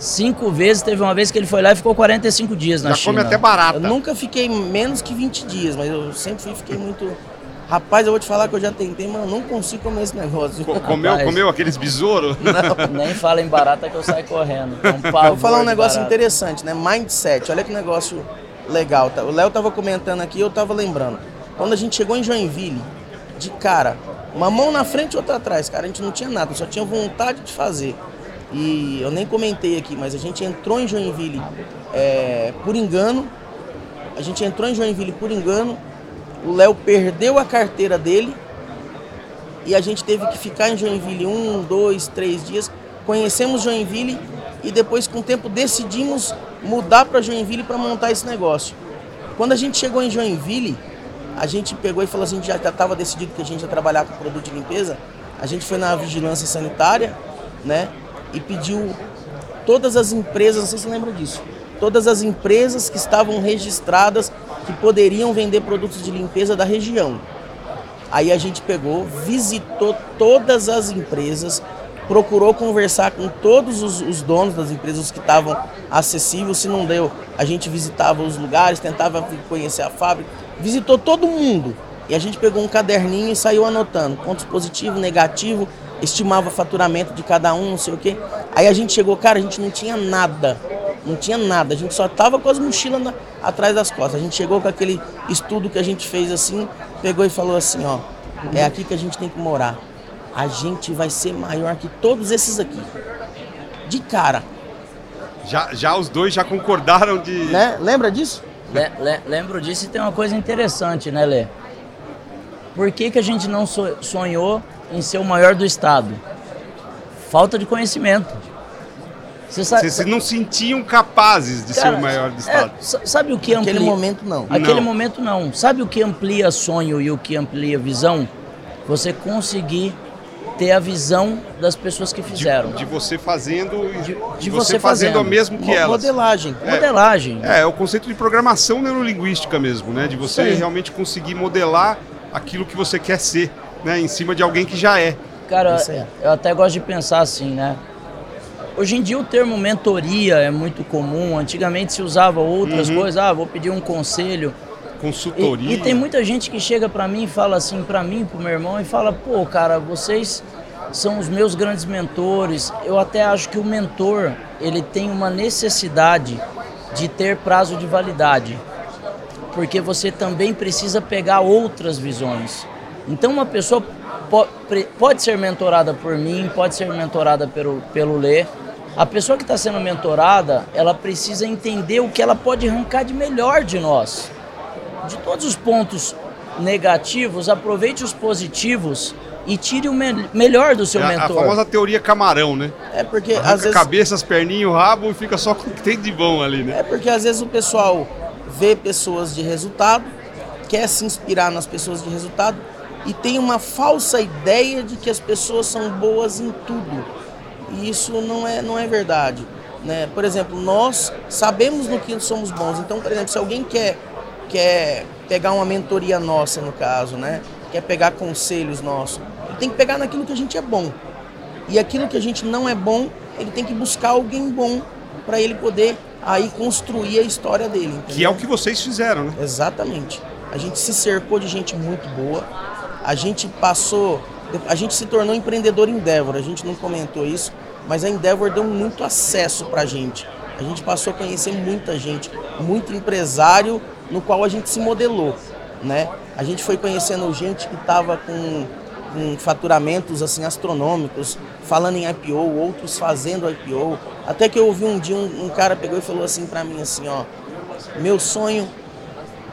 cinco vezes. Teve uma vez que ele foi lá e ficou 45 dias na já China. come até barata. Eu nunca fiquei menos que 20 dias, mas eu sempre fiquei muito... Rapaz, eu vou te falar que eu já tentei, mas eu não consigo comer esse negócio. comeu, Rapaz, comeu aqueles besouros? Nem fala em barata que eu saio correndo. É um vou falar um negócio interessante, né? Mindset. Olha que negócio legal. Tá? O Léo tava comentando aqui, eu tava lembrando. Quando a gente chegou em Joinville, de cara, uma mão na frente e outra atrás, cara, a gente não tinha nada, só tinha vontade de fazer. E eu nem comentei aqui, mas a gente entrou em Joinville é, por engano. A gente entrou em Joinville por engano. O Léo perdeu a carteira dele e a gente teve que ficar em Joinville um, dois, três dias. Conhecemos Joinville e depois, com o tempo, decidimos mudar para Joinville para montar esse negócio. Quando a gente chegou em Joinville, a gente pegou e falou assim, já estava decidido que a gente ia trabalhar com produto de limpeza, a gente foi na vigilância sanitária, né? E pediu todas as empresas, não sei se você lembra disso, todas as empresas que estavam registradas que poderiam vender produtos de limpeza da região. Aí a gente pegou, visitou todas as empresas, procurou conversar com todos os, os donos das empresas que estavam acessíveis. Se não deu, a gente visitava os lugares, tentava conhecer a fábrica, visitou todo mundo. E a gente pegou um caderninho e saiu anotando pontos positivo, negativo, estimava faturamento de cada um, não sei o quê. Aí a gente chegou, cara, a gente não tinha nada. Não tinha nada, a gente só tava com as mochilas na, atrás das costas. A gente chegou com aquele estudo que a gente fez assim, pegou e falou assim, ó, é aqui que a gente tem que morar a gente vai ser maior que todos esses aqui. De cara. Já, já os dois já concordaram de. Né? Lembra disso? Le, le, lembro disso e tem uma coisa interessante, né, Lê? Por que, que a gente não sonhou em ser o maior do estado? Falta de conhecimento. Vocês não sentiam capazes de Cara, ser o maior do é, estado? É, sabe o que amplia? Naquele momento não. Aquele não. momento não. Sabe o que amplia sonho e o que amplia visão? Você conseguir ter a visão das pessoas que fizeram. De, de você fazendo de, de você, você fazendo, o mesmo que elas. Modelagem. É, modelagem. É, é o conceito de programação neurolinguística mesmo, né? De você realmente conseguir modelar aquilo que você quer ser, né? Em cima de alguém que já é. Cara, eu até gosto de pensar assim, né? Hoje em dia o termo mentoria é muito comum. Antigamente se usava outras uhum. coisas. Ah, vou pedir um conselho consultoria. E, e, tem muita gente que chega para mim e fala assim, para mim, pro meu irmão, e fala: pô, cara, vocês são os meus grandes mentores. Eu até acho que o mentor ele tem uma necessidade de ter prazo de validade, porque você também precisa pegar outras visões. Então, uma pessoa pode ser mentorada por mim, pode ser mentorada pelo, pelo Lê. A pessoa que está sendo mentorada, ela precisa entender o que ela pode arrancar de melhor de nós de todos os pontos negativos, aproveite os positivos e tire o me melhor do seu é mentor. A famosa teoria camarão, né? É porque Arranca às vezes cabeça, as perninhas, o rabo e fica só com o que tem de bom ali, né? É porque às vezes o pessoal vê pessoas de resultado, quer se inspirar nas pessoas de resultado e tem uma falsa ideia de que as pessoas são boas em tudo. E isso não é não é verdade, né? Por exemplo, nós sabemos no que somos bons. Então, por exemplo, se alguém quer quer pegar uma mentoria nossa, no caso, né? Quer pegar conselhos nossos. Ele tem que pegar naquilo que a gente é bom. E aquilo que a gente não é bom, ele tem que buscar alguém bom para ele poder aí construir a história dele. Entendeu? Que é o que vocês fizeram, né? Exatamente. A gente se cercou de gente muito boa. A gente passou, a gente se tornou empreendedor Endeavor. A gente não comentou isso, mas a Endeavor deu muito acesso para a gente. A gente passou a conhecer muita gente, muito empresário no qual a gente se modelou, né? A gente foi conhecendo gente que estava com, com, faturamentos assim astronômicos, falando em IPO, outros fazendo IPO. Até que eu ouvi um dia um, um cara pegou e falou assim para mim assim, ó, meu sonho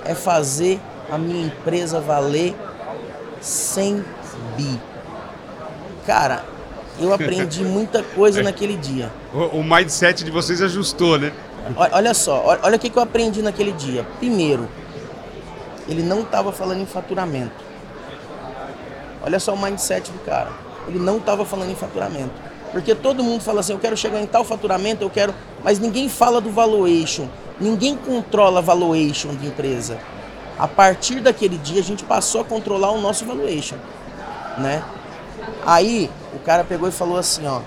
é fazer a minha empresa valer 100 bi. Cara, eu aprendi muita coisa naquele dia. O, o mindset de vocês ajustou, né? Olha só, olha o que eu aprendi naquele dia. Primeiro, ele não estava falando em faturamento. Olha só o mindset do cara. Ele não estava falando em faturamento. Porque todo mundo fala assim, eu quero chegar em tal faturamento, eu quero. Mas ninguém fala do valuation. Ninguém controla valuation de empresa. A partir daquele dia a gente passou a controlar o nosso valuation, né? Aí o cara pegou e falou assim, ó,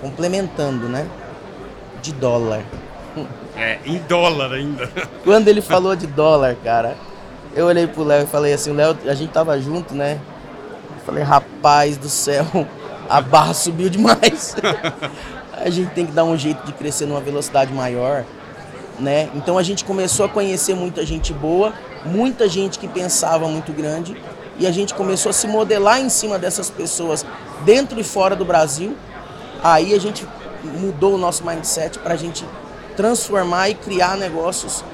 complementando, né? De dólar. É, em dólar ainda. Quando ele falou de dólar, cara, eu olhei pro Léo e falei assim, Léo, a gente tava junto, né? Eu falei, rapaz do céu, a barra subiu demais. a gente tem que dar um jeito de crescer numa velocidade maior, né? Então a gente começou a conhecer muita gente boa, muita gente que pensava muito grande, e a gente começou a se modelar em cima dessas pessoas dentro e fora do Brasil. Aí a gente mudou o nosso mindset para a gente transformar e criar negócios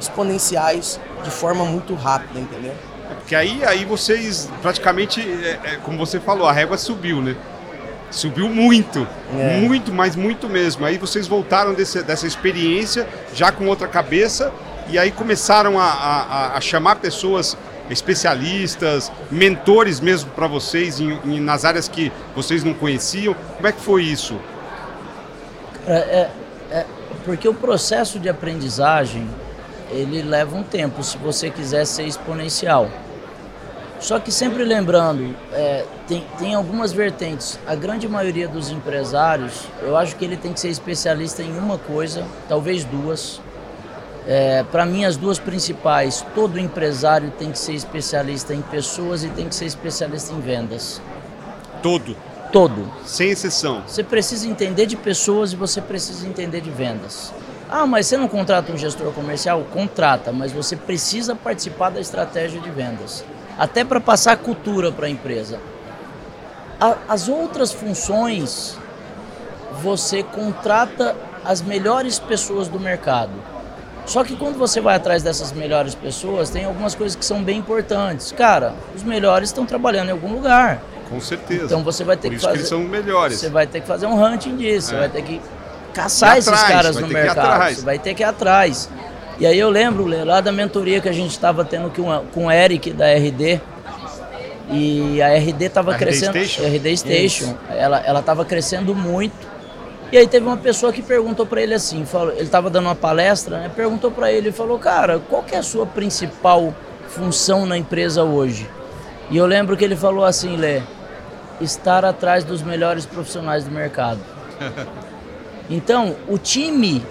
exponenciais de forma muito rápida, entendeu? Porque aí, aí vocês praticamente, é, é, como você falou, a régua subiu, né? Subiu muito, é. muito, mas muito mesmo. Aí vocês voltaram desse, dessa experiência já com outra cabeça e aí começaram a, a, a chamar pessoas especialistas, mentores mesmo para vocês em, em, nas áreas que vocês não conheciam. Como é que foi isso? É, é, é, porque o processo de aprendizagem ele leva um tempo, se você quiser ser exponencial. Só que sempre lembrando, é, tem, tem algumas vertentes. A grande maioria dos empresários, eu acho que ele tem que ser especialista em uma coisa, talvez duas. É, Para mim, as duas principais: todo empresário tem que ser especialista em pessoas e tem que ser especialista em vendas. Todo. Todo. Sem exceção. Você precisa entender de pessoas e você precisa entender de vendas. Ah, mas você não contrata um gestor comercial? Contrata, mas você precisa participar da estratégia de vendas até para passar cultura para a empresa. As outras funções, você contrata as melhores pessoas do mercado. Só que quando você vai atrás dessas melhores pessoas, tem algumas coisas que são bem importantes. Cara, os melhores estão trabalhando em algum lugar. Com certeza. Então você vai ter que fazer. Que eles são melhores. Você vai ter que fazer um hunting disso. É. Você vai ter que caçar esses caras no mercado. Você vai ter que ir atrás. E aí eu lembro, lá da mentoria que a gente estava tendo com, com o Eric da RD. E a RD estava crescendo. Station? RD Station. Ela, ela estava crescendo muito. E aí teve uma pessoa que perguntou para ele assim, falou, ele estava dando uma palestra, né, perguntou para ele, falou, cara, qual que é a sua principal função na empresa hoje? E eu lembro que ele falou assim, Lê, estar atrás dos melhores profissionais do mercado. Então, o time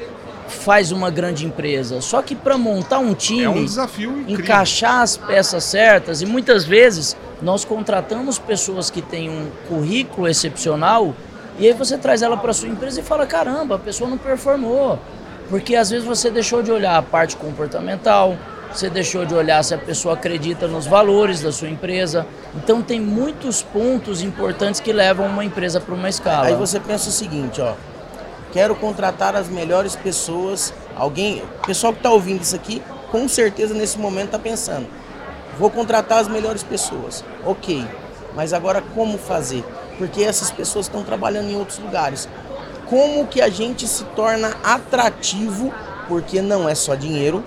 faz uma grande empresa. Só que para montar um time, é um encaixar as peças certas e muitas vezes nós contratamos pessoas que têm um currículo excepcional e aí você traz ela para sua empresa e fala: "Caramba, a pessoa não performou". Porque às vezes você deixou de olhar a parte comportamental, você deixou de olhar se a pessoa acredita nos valores da sua empresa. Então tem muitos pontos importantes que levam uma empresa para uma escala. Aí você pensa o seguinte, ó, quero contratar as melhores pessoas. Alguém, o pessoal que está ouvindo isso aqui, com certeza nesse momento está pensando: vou contratar as melhores pessoas. Ok, mas agora como fazer? Porque essas pessoas estão trabalhando em outros lugares. Como que a gente se torna atrativo? Porque não é só dinheiro,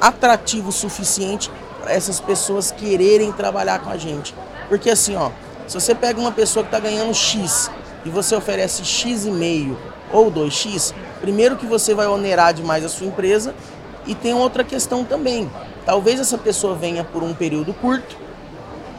atrativo o suficiente para essas pessoas quererem trabalhar com a gente. Porque assim, ó, se você pega uma pessoa que está ganhando X e você oferece X e meio ou 2X, primeiro que você vai onerar demais a sua empresa e tem outra questão também. Talvez essa pessoa venha por um período curto,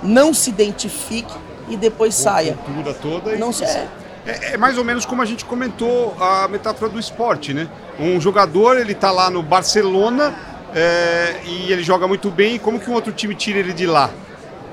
não se identifique e depois saia. cultura toda e não se é. É, é, mais ou menos como a gente comentou a metáfora do esporte, né? Um jogador, ele tá lá no Barcelona é, e ele joga muito bem, como que um outro time tira ele de lá?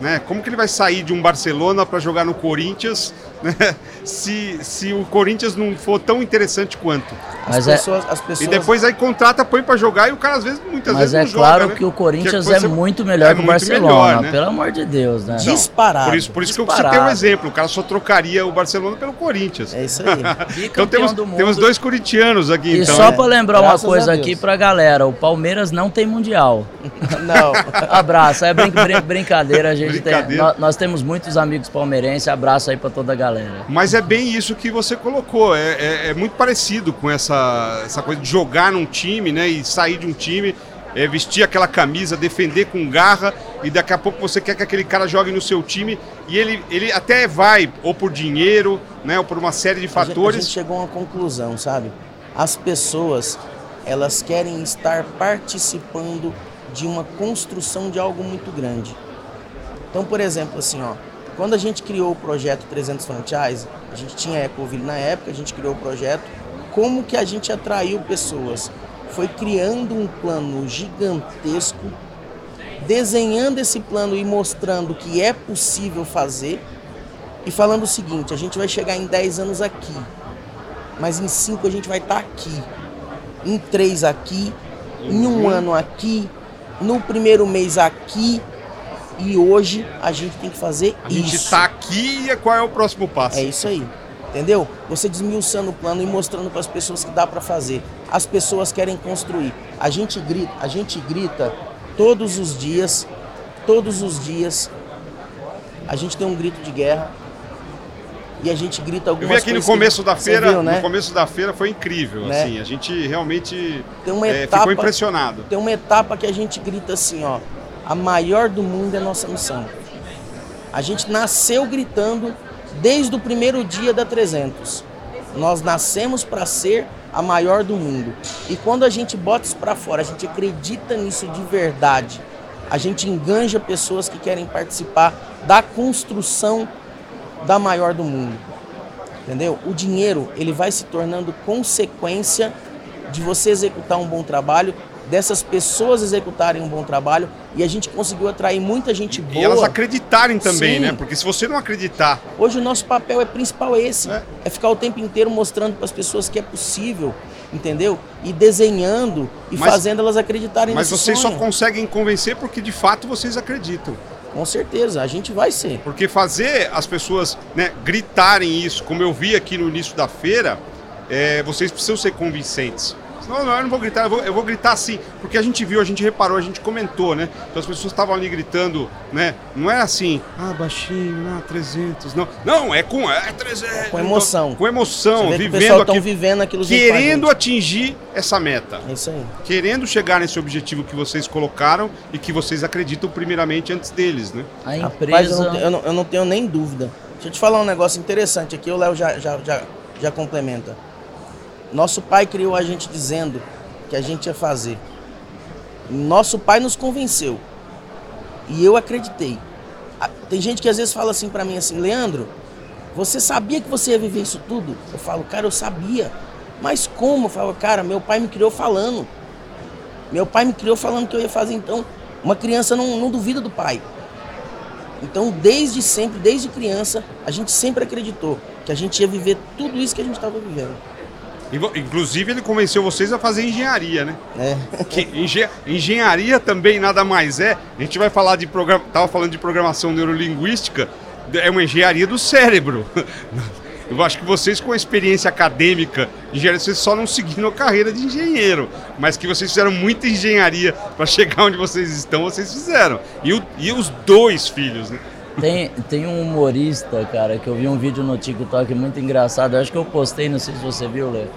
Né? Como que ele vai sair de um Barcelona para jogar no Corinthians? se, se o Corinthians não for tão interessante quanto? As Mas pessoas, é... as pessoas... E depois aí contrata, põe para jogar e o cara às vezes, muitas Mas vezes é não claro joga, né? que o Corinthians que é, muito melhor é que o Barcelona, melhor, né? pelo amor de Deus, né? Disparado. Por isso, por isso que eu citei um exemplo, o cara só trocaria o Barcelona pelo Corinthians. É isso aí. então temos, temos dois corintianos aqui. E então, só para lembrar Graças uma coisa aqui para galera, o Palmeiras não tem Mundial. não. Abraço, é brin brin brincadeira, a gente brincadeira. Tem, nós, nós, temos muitos amigos palmeirenses, abraço aí para toda a galera. Mas é bem isso que você colocou, é, é, é muito parecido com essa, essa coisa de jogar num time, né, e sair de um time, é, vestir aquela camisa, defender com garra, e daqui a pouco você quer que aquele cara jogue no seu time, e ele, ele até vai, ou por dinheiro, né, ou por uma série de fatores. A gente, a gente chegou a uma conclusão, sabe? As pessoas, elas querem estar participando de uma construção de algo muito grande. Então, por exemplo, assim, ó, quando a gente criou o projeto 300 Franchise, a gente tinha Ecoville na época, a gente criou o projeto, como que a gente atraiu pessoas? Foi criando um plano gigantesco, desenhando esse plano e mostrando que é possível fazer e falando o seguinte, a gente vai chegar em 10 anos aqui, mas em 5 a gente vai estar tá aqui, em 3 aqui, em um ano aqui, no primeiro mês aqui, e hoje a gente tem que fazer a isso. A gente está aqui e qual é o próximo passo? É isso aí. Entendeu? Você desmiuçando o plano e mostrando para as pessoas que dá para fazer. As pessoas querem construir. A gente grita, a gente grita todos os dias, todos os dias. A gente tem um grito de guerra. e a gente grita Eu algumas vi aqui no coisas começo da feira, viu, né? no começo da feira foi incrível, Né? assim, a gente realmente Tem uma é, etapa- ficou impressionado. Tem uma etapa que a gente grita assim, ó. A maior do mundo é nossa missão. A gente nasceu gritando desde o primeiro dia da 300. Nós nascemos para ser a maior do mundo. E quando a gente bota isso para fora, a gente acredita nisso de verdade. A gente enganja pessoas que querem participar da construção da maior do mundo. Entendeu? O dinheiro, ele vai se tornando consequência de você executar um bom trabalho, dessas pessoas executarem um bom trabalho, e a gente conseguiu atrair muita gente boa. E elas acreditarem também, Sim. né? Porque se você não acreditar, Hoje o nosso papel é principal esse, É. é, ficar o tempo inteiro mostrando para as pessoas que é possível, entendeu? E desenhando e Mas- fazendo elas acreditarem mas vocês só sonho. conseguem convencer porque de fato vocês acreditam. Com certeza, a gente vai ser. Porque fazer as pessoas né, gritarem isso, como eu vi aqui no início da feira, é, vocês precisam ser convincentes. Não, não, eu não vou gritar, eu vou, eu vou gritar assim, porque a gente viu, a gente reparou, a gente comentou, né? Então as pessoas estavam ali gritando, né? Não é assim, ah, baixinho, ah, 300, não. Não, é com é 300. Com emoção. então, com emoção, Você vê que o vivendo aquilo, vivendo aquilo querendo atingir essa meta. É isso aí. Querendo chegar nesse objetivo que vocês colocaram e que vocês acreditam primeiramente antes deles, né? A empresa. eu, não, eu não- eu não tenho nem dúvida. Deixa eu te falar um negócio interessante aqui, o Léo já, já, já, já complementa. Nosso pai criou a gente dizendo que a gente ia fazer. Nosso pai nos convenceu. E eu acreditei. Tem gente que às vezes fala assim pra mim assim, Leandro, você sabia que você ia viver isso tudo? Eu falo, cara, eu sabia. Mas como? Eu falo, cara, meu pai me criou falando. Meu pai me criou falando que eu ia fazer, então. Uma criança não, não duvida do pai. Então, desde sempre, desde criança, a gente sempre acreditou que a gente ia viver tudo isso que a gente estava vivendo. Inclusive, ele convenceu vocês a fazer engenharia, né? né? Que engen- engenharia também nada mais é. A gente vai falar de programa. Tava falando de programação neurolinguística. É uma engenharia do cérebro. Eu acho que vocês, com a experiência acadêmica, engenharia, vocês só não seguiram a carreira de engenheiro, mas que vocês fizeram muita engenharia para chegar onde vocês estão, vocês fizeram. E, o- e os dois filhos, né? Tem, tem um humorista, cara, que eu vi um vídeo no TikTok muito engraçado. Eu acho que eu postei, não sei se você viu, Léo.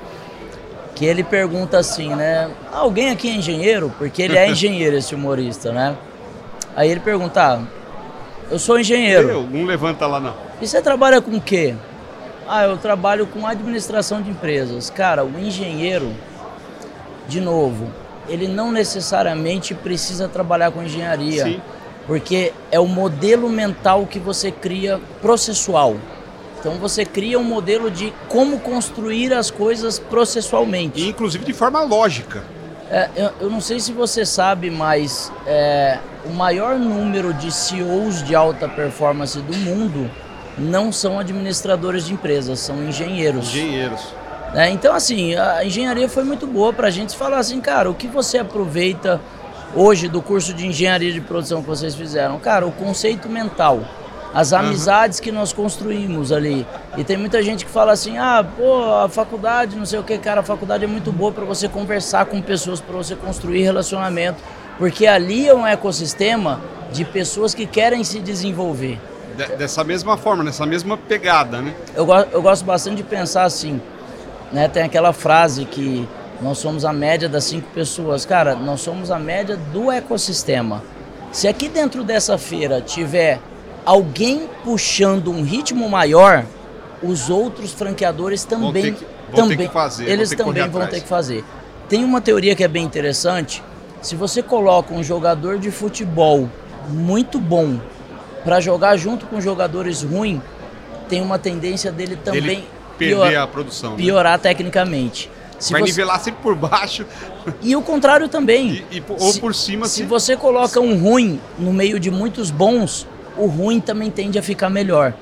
Que ele pergunta assim, né? Alguém aqui é engenheiro? Porque ele é engenheiro, esse humorista, né? Aí ele pergunta, ah, eu sou engenheiro. Eu, um levanta lá, não. E você trabalha com o quê? Ah, eu trabalho com administração de empresas. Cara, o engenheiro, de novo, ele não necessariamente precisa trabalhar com engenharia. Sim. Porque é o modelo mental que você cria processual. Então você cria um modelo de como construir as coisas processualmente. E inclusive de forma lógica. É, eu, eu não sei se você sabe, mas é, o maior número de CEOs de alta performance do mundo não são administradores de empresas, são engenheiros. Engenheiros. né? Então, assim, a engenharia foi muito boa para a gente falar assim, cara, o que você aproveita hoje do curso de engenharia de produção que vocês fizeram? Cara, o conceito mental, as amizades que nós construímos ali. E tem muita gente que fala assim, ah, pô, a faculdade, não sei o que, cara, a faculdade é muito boa para você conversar com pessoas, para você construir relacionamento, porque ali é um ecossistema de pessoas que querem se desenvolver. De- dessa mesma forma, nessa mesma pegada, né? Eu, go- eu gosto bastante de pensar assim, né? Tem aquela frase que nós somos a média das cinco pessoas. Cara, nós somos a média do ecossistema. Se aqui dentro dessa feira tiver alguém puxando um ritmo maior, os outros franqueadores também que- vão ter também que fazer, eles também vão atrás. ter que fazer. Tem uma teoria que é bem interessante. Se você coloca um jogador de futebol muito bom para jogar junto com jogadores ruins, tem uma tendência dele também Ele perder pior- a produção. né? piorar tecnicamente. Se Vai você- nivelar sempre por baixo E o contrário também. e, e ou Se- por cima. Se se- você coloca um ruim no meio de muitos bons, o ruim também tende a ficar melhor.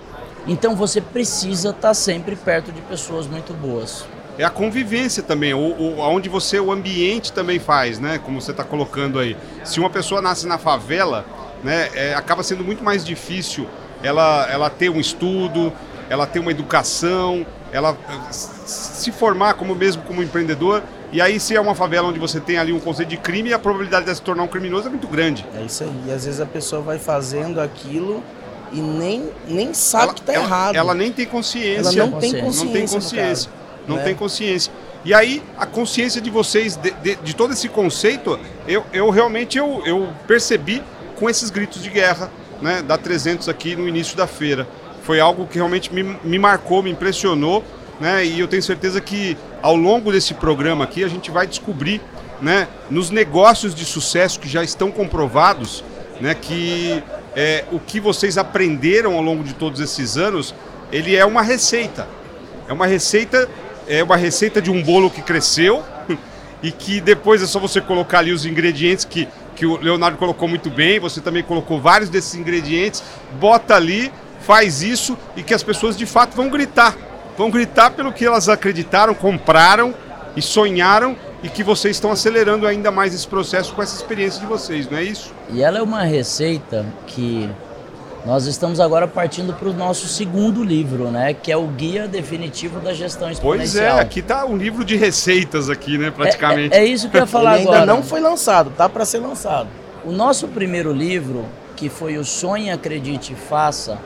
Então você precisa estar sempre perto de pessoas muito boas. É a convivência também, o, o, onde você, o ambiente também faz, né? Como você está colocando aí. Se uma pessoa nasce na favela, né, é, acaba sendo muito mais difícil ela, ela ter um estudo, ela ter uma educação, ela eh, se formar como mesmo como empreendedor. E aí, se é uma favela onde você tem ali um conceito de crime, a probabilidade de se tornar um criminoso é muito grande. É isso aí. E às vezes a pessoa vai fazendo aquilo e nem, nem sabe ela, que tá ela, errado. Ela nem tem consciência. Ela não tem consciência. Não tem consciência. caso, Não né? tem consciência. E aí, a consciência de vocês, de, de- de todo esse conceito, eu, eu realmente eu, eu percebi com esses gritos de guerra né, da 300 aqui no início da feira. Foi algo que realmente me, me marcou, me impressionou, né, e eu tenho certeza que ao longo desse programa aqui a gente vai descobrir né, nos negócios de sucesso que já estão comprovados né, que é, o que vocês aprenderam ao longo de todos esses anos, ele é uma receita. É uma receita, é uma receita de um bolo que cresceu e que depois é só você colocar ali os ingredientes que, que o Leonardo colocou muito bem, você também colocou vários desses ingredientes, bota ali, faz isso e que as pessoas de fato vão gritar. Vão gritar pelo que elas acreditaram, compraram e sonharam e que vocês estão acelerando ainda mais esse processo com essa experiência de vocês, não é isso? E ela é uma receita que nós estamos agora partindo para o nosso segundo livro, né? Que é o Guia Definitivo da Gestão Pois é, Exponencial. aqui tá um livro de receitas aqui, né, praticamente. É, é isso que eu ia falar Ele ainda agora. não foi lançado, tá para ser lançado. O nosso primeiro livro, que foi o Sonhe, Acredite e Faça,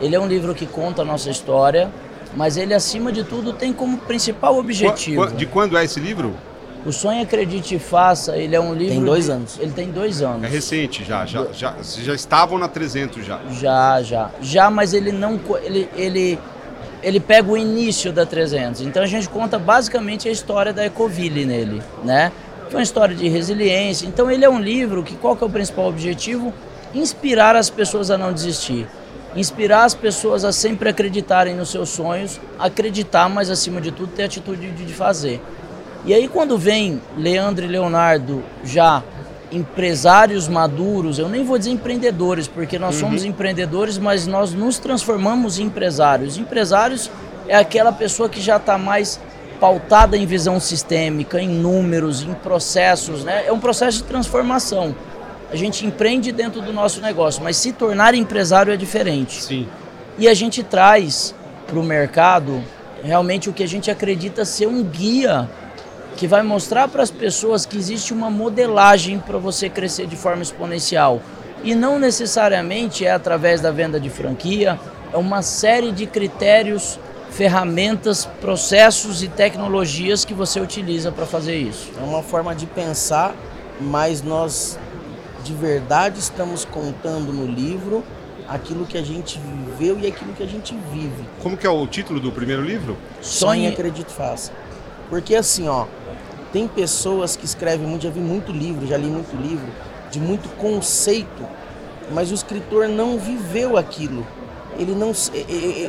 ele é um livro que conta a nossa história, mas ele, acima de tudo, tem como principal objetivo. De quando é esse livro? O Sonhe, Acredite e Faça, ele é um livro... dois de- anos. Ele tem dois anos. É recente já, já, já, vocês já estavam na 300 já. Já, já. Já, mas ele não. Ele, ele, ele pega o início da 300. Então a gente conta basicamente a história da Ecoville nele, né? Foi uma história de resiliência. Então ele é um livro que qual que é o principal objetivo? Inspirar as pessoas a não desistir. Inspirar as pessoas a sempre acreditarem nos seus sonhos, acreditar, mas acima de tudo ter atitude de fazer. E aí quando vem Leandro e Leonardo já empresários maduros, eu nem vou dizer empreendedores, porque nós somos empreendedores, mas nós nos transformamos em empresários. Empresários é aquela pessoa que já está mais pautada em visão sistêmica, em números, em processos, né? É um processo de transformação. A gente empreende dentro do nosso negócio, mas se tornar empresário é diferente. Sim. E a gente traz para o mercado realmente o que a gente acredita ser um guia que vai mostrar para as pessoas que existe uma modelagem para você crescer de forma exponencial. E não necessariamente é através da venda de franquia, é uma série de critérios, ferramentas, processos e tecnologias que você utiliza para fazer isso. É uma forma de pensar, mas nós de verdade estamos contando no livro aquilo que a gente viveu e aquilo que a gente vive. Como que é o título do primeiro livro? Sonhe, acredite, faça. Porque assim, ó, tem pessoas que escrevem muito, já vi muito livro, já li muito livro, de muito conceito, mas o escritor não viveu aquilo. Ele não,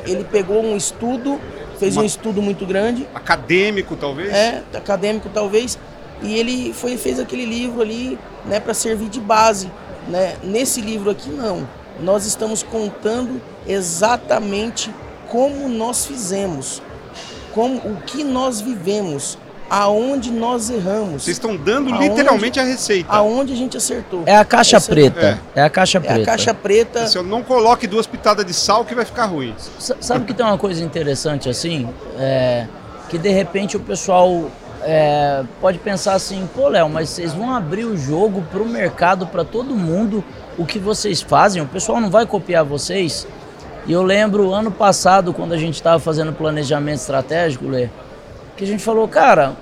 ele pegou um estudo, fez Uma- um estudo muito grande, Acadêmico, talvez? é, acadêmico talvez, e ele foi fez aquele livro ali, né, para servir de base, né? Nesse livro aqui não. Nós estamos contando exatamente como nós fizemos, como o que nós vivemos, aonde nós erramos, Vocês estão dando Aonde- literalmente a receita. aonde a gente acertou. é a caixa Essa- preta. É. a caixa É preta. a caixa preta. Se eu não coloque duas pitadas de sal que vai ficar ruim. Sa- Sabe que tem uma coisa interessante assim? É, que de repente o pessoal é, pode pensar assim, pô Léo, mas vocês vão abrir o jogo pro mercado, para todo mundo, o que vocês fazem, o pessoal não vai copiar vocês. E eu lembro ano passado, quando a gente estava fazendo planejamento estratégico, Lê, que a gente falou, cara,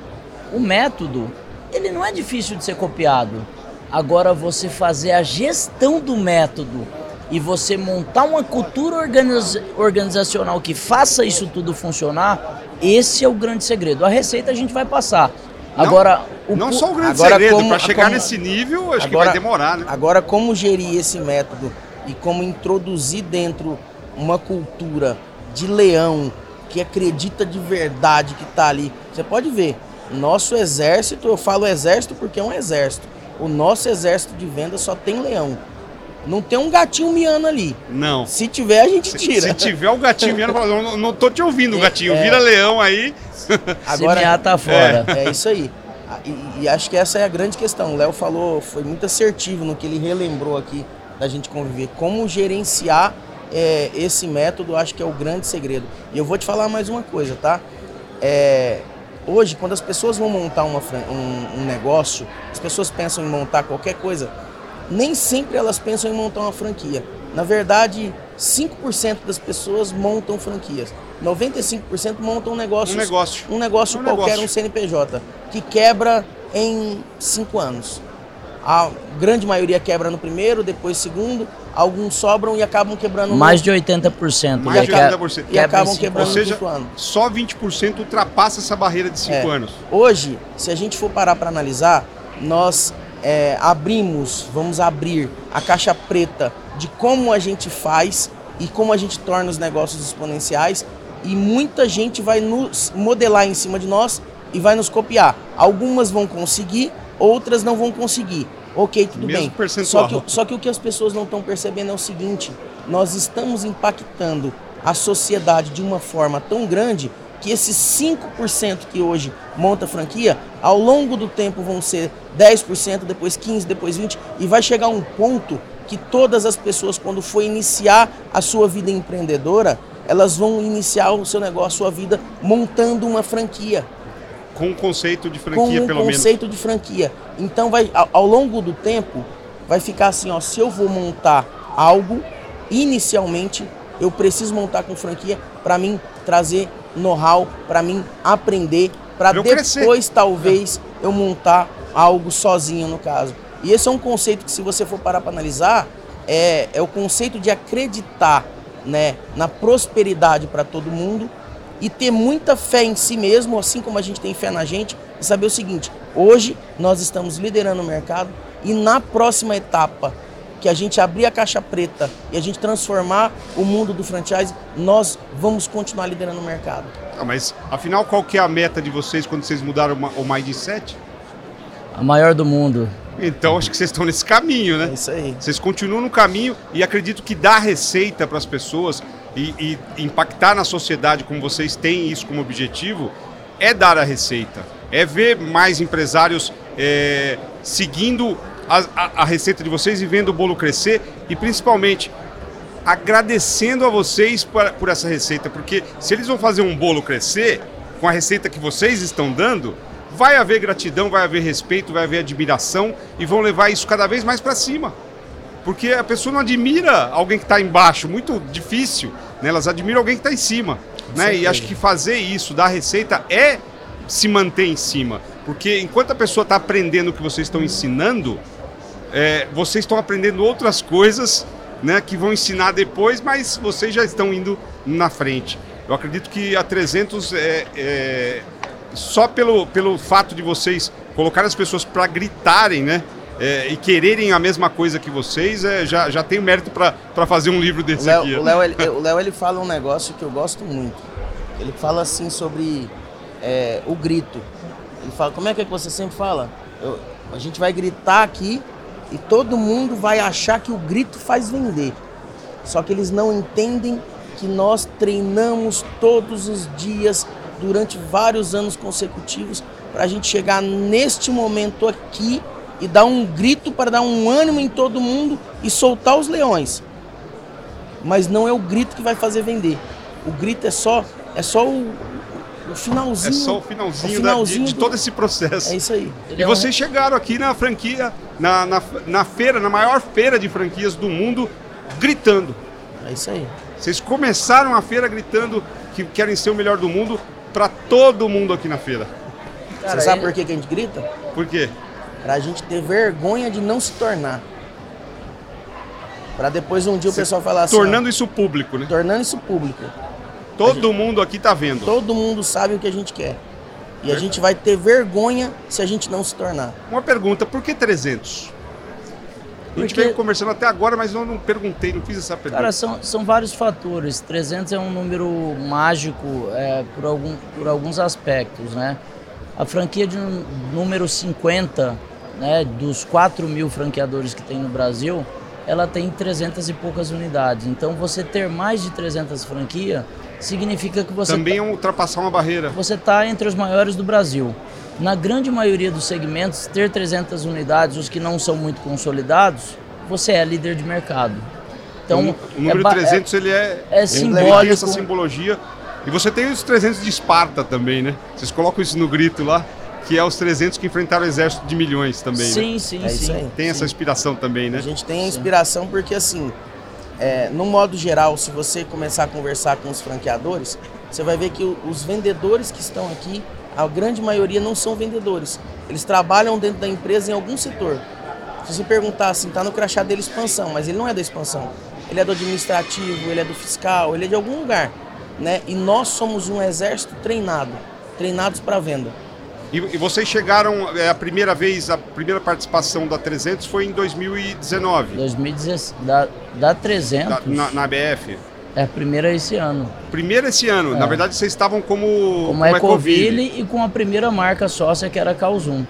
o método, ele não é difícil de ser copiado. Agora você fazer a gestão do método e você montar uma cultura organiza- organizacional que faça isso tudo funcionar, esse é o grande segredo. A receita a gente vai passar. Não- Agora, o não só o grande agora segredo, para chegar como- nesse nível, acho que Agora- vai demorar, né? Agora, como gerir esse método e como introduzir dentro uma cultura de leão que acredita de verdade que está ali. Você pode ver, nosso exército, eu falo exército porque é um exército. O nosso exército de venda só tem leão. Não tem um gatinho miando ali. Não. Se tiver, a gente Se, tira. se tiver o gatinho miando, fala, não, não tô te ouvindo, É, gatinho. é. Vira leão aí. Semear tá fora. É isso aí. Ah, E, e acho que essa é a grande questão. O Léo falou, foi muito assertivo no que ele relembrou aqui da gente conviver. Como gerenciar é, esse método, acho que é o grande segredo. E eu vou te falar mais uma coisa, tá? É, hoje, quando as pessoas vão montar uma, um, um negócio, as pessoas pensam em montar qualquer coisa, nem sempre elas pensam em montar uma franquia. Na verdade, 5% das pessoas montam franquias. 95% montam negócios, Um negócio. um negócio Um qualquer, negócio. um CNPJ, que quebra em 5 anos. A grande maioria quebra no primeiro, depois segundo, alguns sobram e acabam quebrando Mais no... de 80%. Mais de já que- 80%. E acabam em cinco quebrando Ou no seja, ano. só 20% ultrapassa essa barreira de 5 É. anos. Hoje, se a gente for parar para analisar, nós é, abrimos, vamos abrir a caixa preta de como a gente faz e como a gente torna os negócios exponenciais e muita gente vai nos modelar em cima de nós e vai nos copiar. Algumas vão conseguir, outras não vão conseguir. Ok, tudo Mesmo bem. percentual. Só que, só que o que as pessoas não estão percebendo é o seguinte: nós estamos impactando a sociedade de uma forma tão grande que esses 5% que hoje monta franquia, ao longo do tempo vão ser 10%, depois 15%, depois 20%, e vai chegar um ponto que todas as pessoas, quando for iniciar a sua vida empreendedora, elas vão iniciar o seu negócio, a sua vida, montando uma franquia Com o conceito de com franquia, um pelo menos. conceito de franquia. Então vai ao, ao longo do tempo vai ficar assim, ó, se eu vou montar algo, inicialmente eu preciso montar com franquia para mim trazer know-how, para mim aprender, para depois crescer. talvez eu montar algo sozinho no caso. E esse é um conceito que se você for parar para analisar, é, é o conceito de acreditar, né, na prosperidade para todo mundo e ter muita fé em si mesmo, assim como a gente tem fé na gente, e saber o seguinte: hoje nós estamos liderando o mercado e na próxima etapa que a gente abrir a caixa preta e a gente transformar o mundo do franchise, nós vamos continuar liderando o mercado. Ah, mas afinal, qual que é a meta de vocês quando vocês mudaram o mindset? A maior do mundo. Então acho que vocês estão nesse caminho, É né? isso aí. Vocês continuam no caminho e acredito que dar receita para as pessoas e, e impactar na sociedade como vocês têm isso como objetivo é dar a receita. É ver mais empresários é, seguindo a, a- a receita de vocês e vendo o bolo crescer e principalmente agradecendo a vocês por, por essa receita, porque se eles vão fazer um bolo crescer com a receita que vocês estão dando, vai haver gratidão, vai haver respeito, vai haver admiração e vão levar isso cada vez mais para cima. Porque a pessoa não admira alguém que está embaixo, muito difícil, né? elas admiram alguém que está em cima. Né? E acho que fazer isso, dar receita, é se manter em cima. Porque enquanto a pessoa está aprendendo o que vocês estão ensinando, é, vocês estão aprendendo outras coisas né, que vão ensinar depois, mas vocês já estão indo na frente. Eu acredito que a 300 é, é, só pelo, pelo fato de vocês colocar as pessoas para gritarem, né? é, e quererem a mesma coisa que vocês, é, já, já tem mérito para fazer um livro O desse Léo, aqui. o Léo, ele, o Léo, ele fala um negócio que eu gosto muito. Ele fala assim sobre é, o grito. Ele fala, como é que, é que você sempre fala? Eu- a gente vai gritar aqui e todo mundo vai achar que o grito faz vender. Só que eles não entendem que nós treinamos todos os dias durante vários anos consecutivos para a gente chegar neste momento aqui e dar um grito para dar um ânimo em todo mundo e soltar os leões mas não é o grito que vai fazer vender. O grito é só é só o, o finalzinho. É só o finalzinho, o da- finalzinho de, de do- todo esse processo. É isso aí. Ele E é um- vocês chegaram aqui na franquia, na, na, na feira, na maior feira de franquias do mundo, gritando. É isso aí. Vocês começaram a feira gritando que querem ser o melhor do mundo para todo mundo aqui na feira. Cara, Você sabe ele- por que, que a gente grita? Por quê? Pra gente ter vergonha de não se tornar. Pra depois um dia o Cê- pessoal falar assim. Tornando ó, isso público, né? tornando isso público. Todo mundo aqui tá vendo. Todo mundo sabe o que a gente quer. E a É. gente vai ter vergonha se a gente não se tornar. Uma pergunta, por que 300? A gente Porque- veio conversando até agora, mas eu não perguntei, não fiz essa pergunta. Cara, são, são vários fatores. 300 é um número mágico é, por, algum, por alguns aspectos, né? A franquia de nú- número 50, né, dos 4 mil franqueadores que tem no Brasil, ela tem 300 e poucas unidades. Então, você ter mais de 300 franquias significa que você Também tá- é ultrapassar uma barreira. você está entre os maiores do Brasil. Na grande maioria dos segmentos, ter 300 unidades, os que não são muito consolidados, você é líder de mercado. Então, o, o número é ba- 300 ele é, é ele tem simbólico. essa simbologia. E você tem os 300 de Esparta também, né? Vocês colocam isso no grito lá, que é os 300 que enfrentaram o exército de milhões também, né? Sim, sim, É sim. isso aí. Tem essa inspiração também, né? A gente tem a inspiração porque assim, é, no modo geral, se você começar a conversar com os franqueadores, você vai ver que os vendedores que estão aqui, a grande maioria não são vendedores. Eles trabalham dentro da empresa em algum setor. Se você perguntar assim, tá no crachá dele expansão, mas ele não é da expansão. Ele é do administrativo, ele é do fiscal, ele é de algum lugar, né? E nós somos um exército treinado, treinados para venda. E, e, vocês chegaram, é, a primeira vez, a primeira participação da 300 foi em 2019? 2016, da, da 300? Da, na, na BF? É a primeira esse ano. Primeira esse ano. É. Na verdade, vocês estavam como, como, como Ecoville e com a primeira marca sócia que era a Calzum.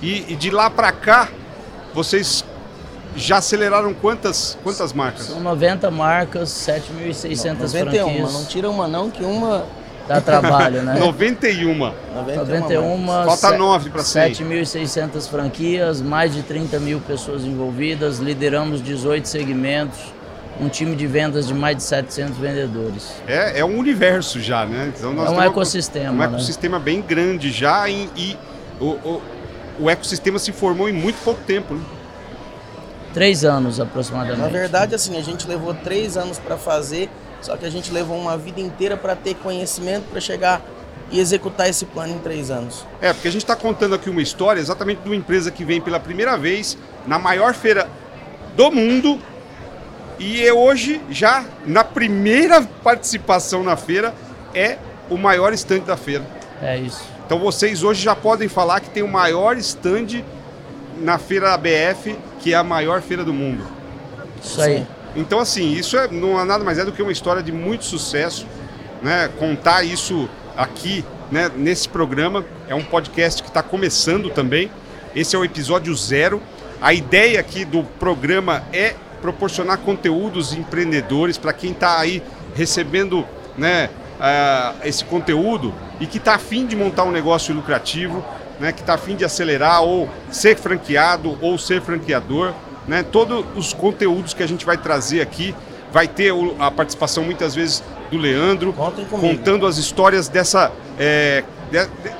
E, e de lá para cá, vocês já aceleraram quantas, quantas marcas? São 90 marcas, 7.600 franquias. Não tira uma não, que uma Dá trabalho, né? 91. 91. Falta 9 para 7.600 franquias, mais de 30 mil pessoas envolvidas, lideramos 18 segmentos, um time de vendas de mais de 700 vendedores. É, é um universo já, né? Então é um ecossistema. Um né? ecossistema bem grande já e, e o, o, o, ecossistema se formou em muito pouco tempo, né? Três anos aproximadamente. Na verdade, assim, a gente levou três anos para fazer só que a gente levou uma vida inteira para ter conhecimento para chegar e executar esse plano em três anos. É, porque a gente está contando aqui uma história exatamente de uma empresa que vem pela primeira vez na maior feira do mundo e é hoje, já na primeira participação na feira, é o maior estande da feira. É isso. Então vocês hoje já podem falar que tem o maior estande na feira ABF, que é a maior feira do mundo. Isso aí. Então, assim, isso é, não é nada mais é do que uma história de muito sucesso. Né? Contar isso aqui, né, nesse programa, é um podcast que está começando também. Esse é o episódio zero. A ideia aqui do programa é proporcionar conteúdos empreendedores para quem está aí recebendo né, uh, esse conteúdo e que está afim de montar um negócio lucrativo, né, que está afim de acelerar ou ser franqueado ou ser franqueador né? Todos os conteúdos que a gente vai trazer aqui vai ter a participação muitas vezes do Leandro, contando as histórias dessa é,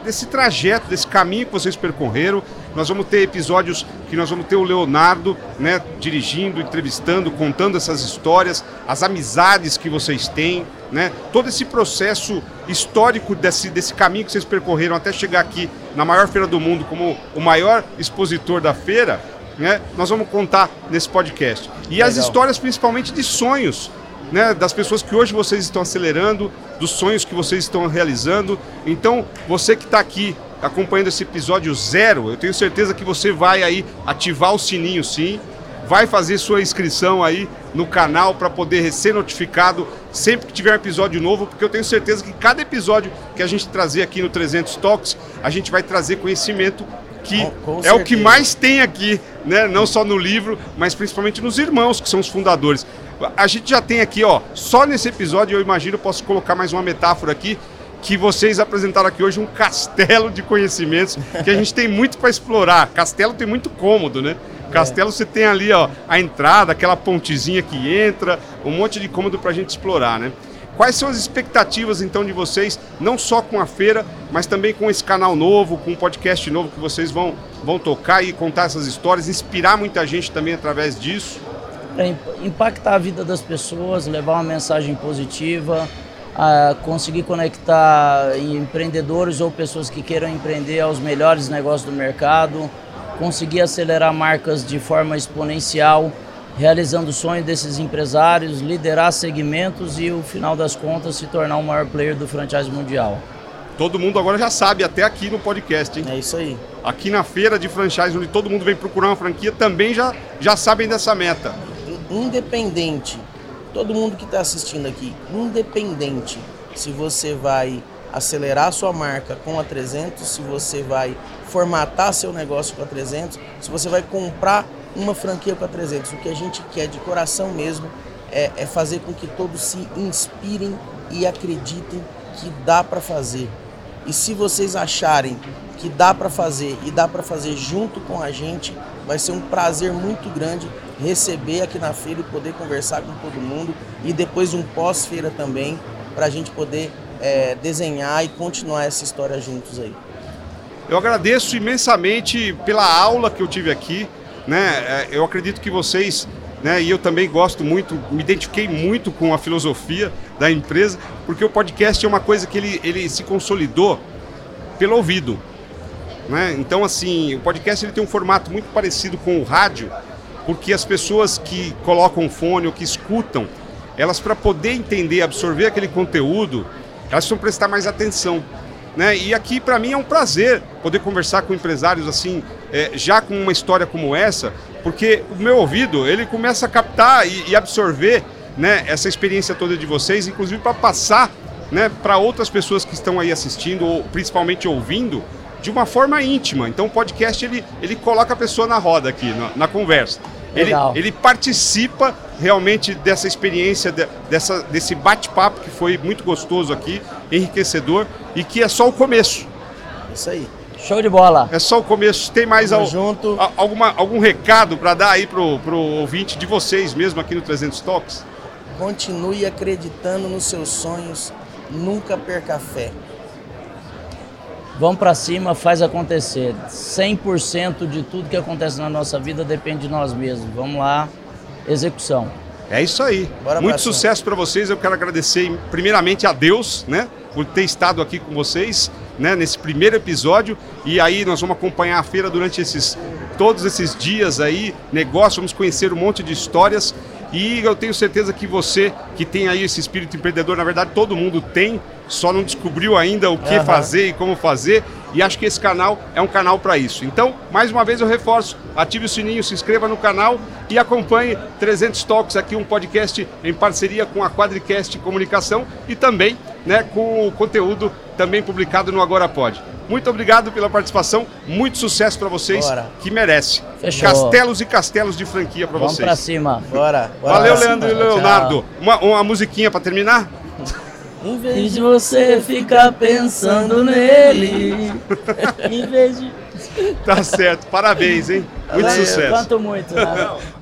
desse trajeto, desse caminho que vocês percorreram. Nós vamos ter episódios que nós vamos ter o Leonardo, né, dirigindo, entrevistando, contando essas histórias, as amizades que vocês têm, né, todo esse processo histórico desse, desse caminho que vocês percorreram até chegar aqui na maior feira do mundo como o maior expositor da feira né, nós vamos contar nesse podcast. E Legal. as histórias principalmente de sonhos, né, das pessoas que hoje vocês estão acelerando, dos sonhos que vocês estão realizando. Então, você que está aqui acompanhando esse episódio zero, eu tenho certeza que você vai aí ativar o sininho sim, vai fazer sua inscrição aí no canal para poder ser notificado sempre que tiver um episódio novo, porque eu tenho certeza que cada episódio que a gente trazer aqui no 300 Talks, a gente vai trazer conhecimento que com, com é o que mais tem aqui, né? não só no livro, mas principalmente nos irmãos, que são os fundadores. A gente já tem aqui, ó, só nesse episódio, eu imagino, posso colocar mais uma metáfora aqui, que vocês apresentaram aqui hoje um castelo de conhecimentos, que a gente tem muito para explorar. Castelo tem muito cômodo, né? Castelo é. você tem ali, ó, a entrada, aquela pontezinha que entra, um monte de cômodo para a gente explorar, né? Quais são as expectativas então de vocês, não só com a feira, mas também com esse canal novo, com um podcast novo que vocês vão, vão tocar e contar essas histórias, inspirar muita gente também através disso? É, impactar a vida das pessoas, levar uma mensagem positiva, a conseguir conectar empreendedores ou pessoas que queiram empreender aos melhores negócios do mercado, conseguir acelerar marcas de forma exponencial realizando o sonho desses empresários, liderar segmentos e, no final das contas, se tornar o maior player do franchise mundial. Todo mundo agora já sabe, até aqui no podcast, hein? É isso aí. Aqui na feira de franchise, onde todo mundo vem procurar uma franquia, também já, já sabem dessa meta. Independente, todo mundo que está assistindo aqui, independente se você vai acelerar sua marca com a 300, se você vai formatar seu negócio com a 300, se você vai comprar uma franquia com a 300. O que a gente quer de coração mesmo é, é fazer com que todos se inspirem e acreditem que dá para fazer. E se vocês acharem que dá para fazer e dá para fazer junto com a gente, vai ser um prazer muito grande receber aqui na feira e poder conversar com todo mundo e depois um pós-feira também para a gente poder é, desenhar e continuar essa história juntos aí. Eu agradeço imensamente pela aula que eu tive aqui. Né? É, eu acredito que vocês né? E eu também gosto muito, me identifiquei muito com a filosofia da empresa, porque o podcast é uma coisa que ele, ele se consolidou pelo ouvido. Né? Então, assim, o podcast ele tem um formato muito parecido com o rádio, porque as pessoas que colocam fone ou que escutam, elas para poder entender, absorver aquele conteúdo, elas precisam prestar mais atenção. Né? E aqui para mim é um prazer poder conversar com empresários assim, é, já com uma história como essa, porque o meu ouvido ele começa a captar e, e absorver né, essa experiência toda de vocês, inclusive para passar né, para outras pessoas que estão aí assistindo ou principalmente ouvindo de uma forma íntima. Então o podcast ele, ele coloca a pessoa na roda aqui, na, na conversa. Ele, ele, participa realmente dessa experiência, de, dessa, desse bate-papo que foi muito gostoso aqui, enriquecedor e que é só o começo. Isso aí. Show de bola. É só o começo. Tem mais al, junto. A, alguma, algum recado para dar aí pro, pro ouvinte de vocês mesmo aqui no 300 Talks? Continue acreditando nos seus sonhos, nunca perca fé. Vamos para cima, faz acontecer. 100% de tudo que acontece na nossa vida depende de nós mesmos. Vamos lá, execução. É isso aí. Bora Muito sucesso para vocês. Eu quero agradecer primeiramente a Deus, né, por ter estado aqui com vocês, né, nesse primeiro episódio. E aí nós vamos acompanhar a feira durante esses todos esses dias aí, negócio, vamos conhecer um monte de histórias e eu tenho certeza que você que tem aí esse espírito empreendedor, na verdade todo mundo tem, só não descobriu ainda o que uhum. fazer e como fazer. E acho que esse canal é um canal para isso. Então, mais uma vez eu reforço, ative o sininho, se inscreva no canal e acompanhe 300 Talks aqui, um podcast em parceria com a Quadricast Comunicação e também né, com o conteúdo também publicado no Agora Pode. Muito obrigado pela participação, muito sucesso para vocês, Bora. que merece. Fechou. Castelos e castelos de franquia para vocês. Vamos para cima. Bora. Bora Valeu, Leandro e Leonardo. Uma, uma musiquinha para terminar? Em vez de você ficar pensando nele, em vez de... Tá certo, parabéns, hein? Muito Valeu, sucesso. Quanto muito, né?